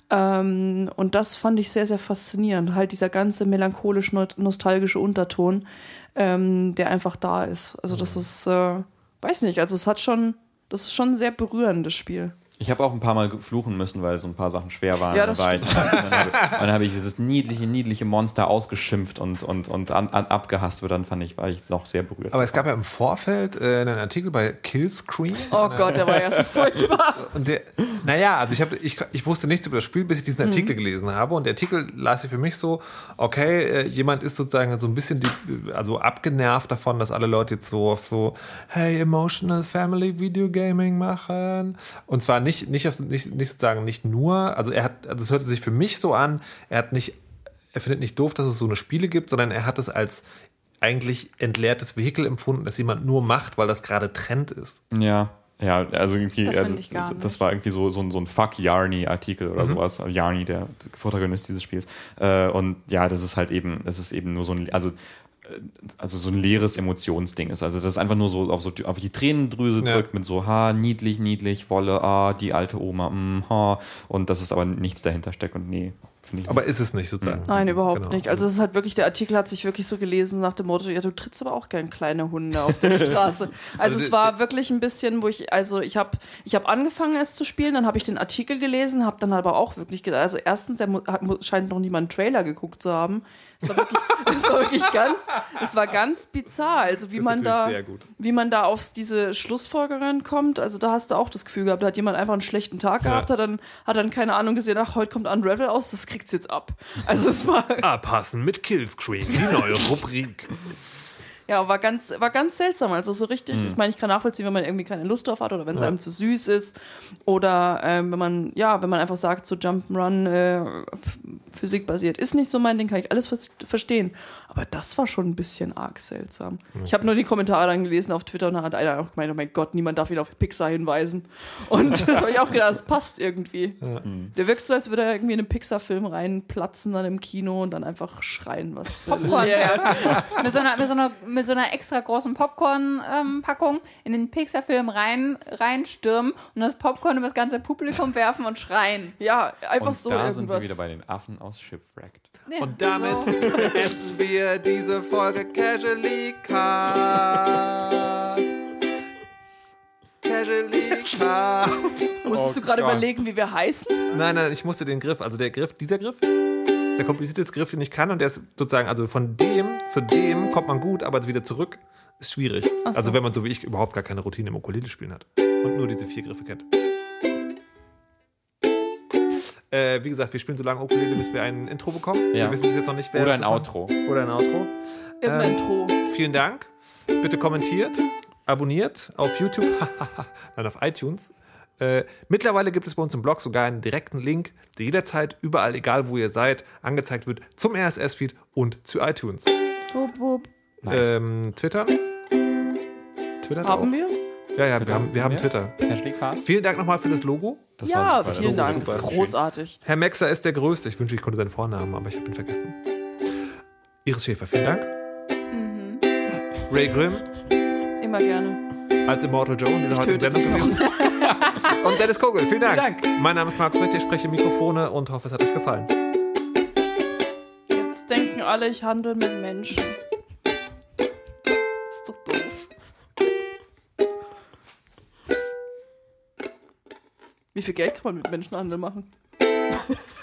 Ähm, und das fand ich sehr, sehr faszinierend. Halt dieser ganze melancholisch-nostalgische Unterton, ähm, der einfach da ist. Also das ist, äh, weiß nicht, also es hat schon, das ist schon ein sehr berührendes Spiel. Ich habe auch ein paar Mal fluchen müssen, weil so ein paar Sachen schwer waren. Ja, das Dann war ich, dann habe habe ich dieses niedliche, niedliche Monster ausgeschimpft und, und, und an, an, abgehasst. Und dann fand ich, war ich noch sehr berührt. Aber es gab ja im Vorfeld äh, einen Artikel bei Killscreen. Oh Gott, der war ja so furchtbar. Und der, naja, also ich, hab, ich, ich wusste nichts über das Spiel, bis ich diesen Artikel Mhm. gelesen habe. Und der Artikel las sich für mich so, okay, äh, jemand ist sozusagen so ein bisschen die, also abgenervt davon, dass alle Leute jetzt so auf so, hey, emotional family Video Gaming machen. Und zwar nicht, nicht, auf, nicht, nicht sozusagen nicht nur, also er hat, also es hörte sich für mich so an, er hat nicht, er findet nicht doof, dass es so eine Spiele gibt, sondern er hat es als eigentlich entleertes Vehikel empfunden, das jemand nur macht, weil das gerade Trend ist. Ja, ja, also irgendwie, Das also, finde ich gar das war irgendwie so, so, ein- so ein Fuck Yarny-Artikel oder sowas. Yarny, der Protagonist dieses Spiels. Äh, und ja, das ist halt eben, das ist eben nur so ein, also, also so ein leeres Emotionsding ist. Also das ist einfach nur so auf, so auf die Tränendrüse Ja. drückt mit so, ha, niedlich, niedlich, Wolle, ah, die alte Oma, mm, ha. Und das ist aber nichts dahinter steckt und nee, Aber ist es nicht sozusagen. Nein, überhaupt Genau. nicht. Also es ist halt wirklich, der Artikel hat sich wirklich so gelesen nach dem Motto, ja, du trittst aber auch gern kleine Hunde auf der Straße. Also, Also es war wirklich ein bisschen, wo ich, also ich habe ich hab angefangen es zu spielen, dann habe ich den Artikel gelesen, habe dann aber auch wirklich gedacht, also erstens, er scheint noch niemand einen Trailer geguckt zu haben. Es war wirklich, es war wirklich ganz, es war ganz bizarr, also wie man da, wie man da auf diese Schlussfolgerungen kommt. Also da hast du auch das Gefühl gehabt, da hat jemand einfach einen schlechten Tag gehabt, hat dann, hat dann keine Ahnung gesehen, ach, heute kommt Unravel aus, das kriegt's jetzt ab. Also es war, Abpassen mit Killscreen, die neue Rubrik. Ja, war ganz, war ganz seltsam. Also so richtig, ich meine, ich kann nachvollziehen, wenn man irgendwie keine Lust drauf hat oder wenn es einem zu süß ist. Oder ähm, wenn man, ja, wenn man einfach sagt, so Jump'n'Run äh, physikbasiert ist nicht so mein Ding, kann ich alles vers- verstehen. Aber das war schon ein bisschen arg seltsam. Ich habe nur die Kommentare dann gelesen auf Twitter und da hat einer auch gemeint, oh mein Gott, niemand darf ihn auf Pixar hinweisen. Und da habe ich auch gedacht, das passt irgendwie. Der wirkt so, als würde er irgendwie in einen Pixar-Film reinplatzen dann im Kino und dann einfach schreien, was für Popcorn Yeah. werfen. mit, so einer, mit, so einer, mit so einer extra großen Popcorn-Packung in den Pixar-Film rein, reinstürmen und das Popcorn über das ganze Publikum werfen und schreien. Ja, einfach Und so da sind wir irgendwas. wieder bei den Affen aus Shipwrecked. Ja, Und damit so. beenden wir diese Folge Casually Cast. Casually Cast. Musstest du gerade überlegen, wie wir heißen? Nein, nein, ich musste den Griff, also der Griff, dieser Griff ist der komplizierteste Griff, den ich kann und der ist sozusagen, also von dem zu dem kommt man gut, aber wieder zurück ist schwierig. So. Also wenn man so wie ich überhaupt gar keine Routine im Ukulele spielen hat und nur diese vier Griffe kennt. Äh, wie gesagt, wir spielen so lange Ukulele, bis wir ein Intro bekommen. Ja. Wir wissen bis jetzt noch nicht, wer Oder ein. Outro. Oder ein Outro. Irgendein Ähm, Tro. Vielen Dank. Bitte kommentiert, abonniert auf YouTube, dann auf iTunes. Äh, mittlerweile gibt es bei uns im Blog sogar einen direkten Link, der jederzeit, überall, egal wo ihr seid, angezeigt wird zum RSS-Feed und zu iTunes. Wupp, wupp. Nice. Ähm, Twitter? Twitter Haben auch? wir? Ja, ja, wir haben, wir haben. Tsuper. Casually Cast? Vielen Dank nochmal für das Logo. Das ja, war super. vielen Das Dank. Das ist großartig. Herr Maxer ist der Größte. Ich wünsche, ich konnte seinen Vornamen, aber ich habe ihn vergessen. Iris Schäfer, vielen Dank. Ray Grimm Immer gerne. als Immortal Joe dieser heutigen töte Sendung dich gewesen. Und Dennis Kogel, vielen Dank. Vielen Dank. Mein Name ist Markus Richter, ich spreche Mikrofone und hoffe, es hat euch gefallen. Jetzt denken alle, ich handle mit Menschen. Ist doch doof. Wie viel Geld kann man mit Menschenhandel machen?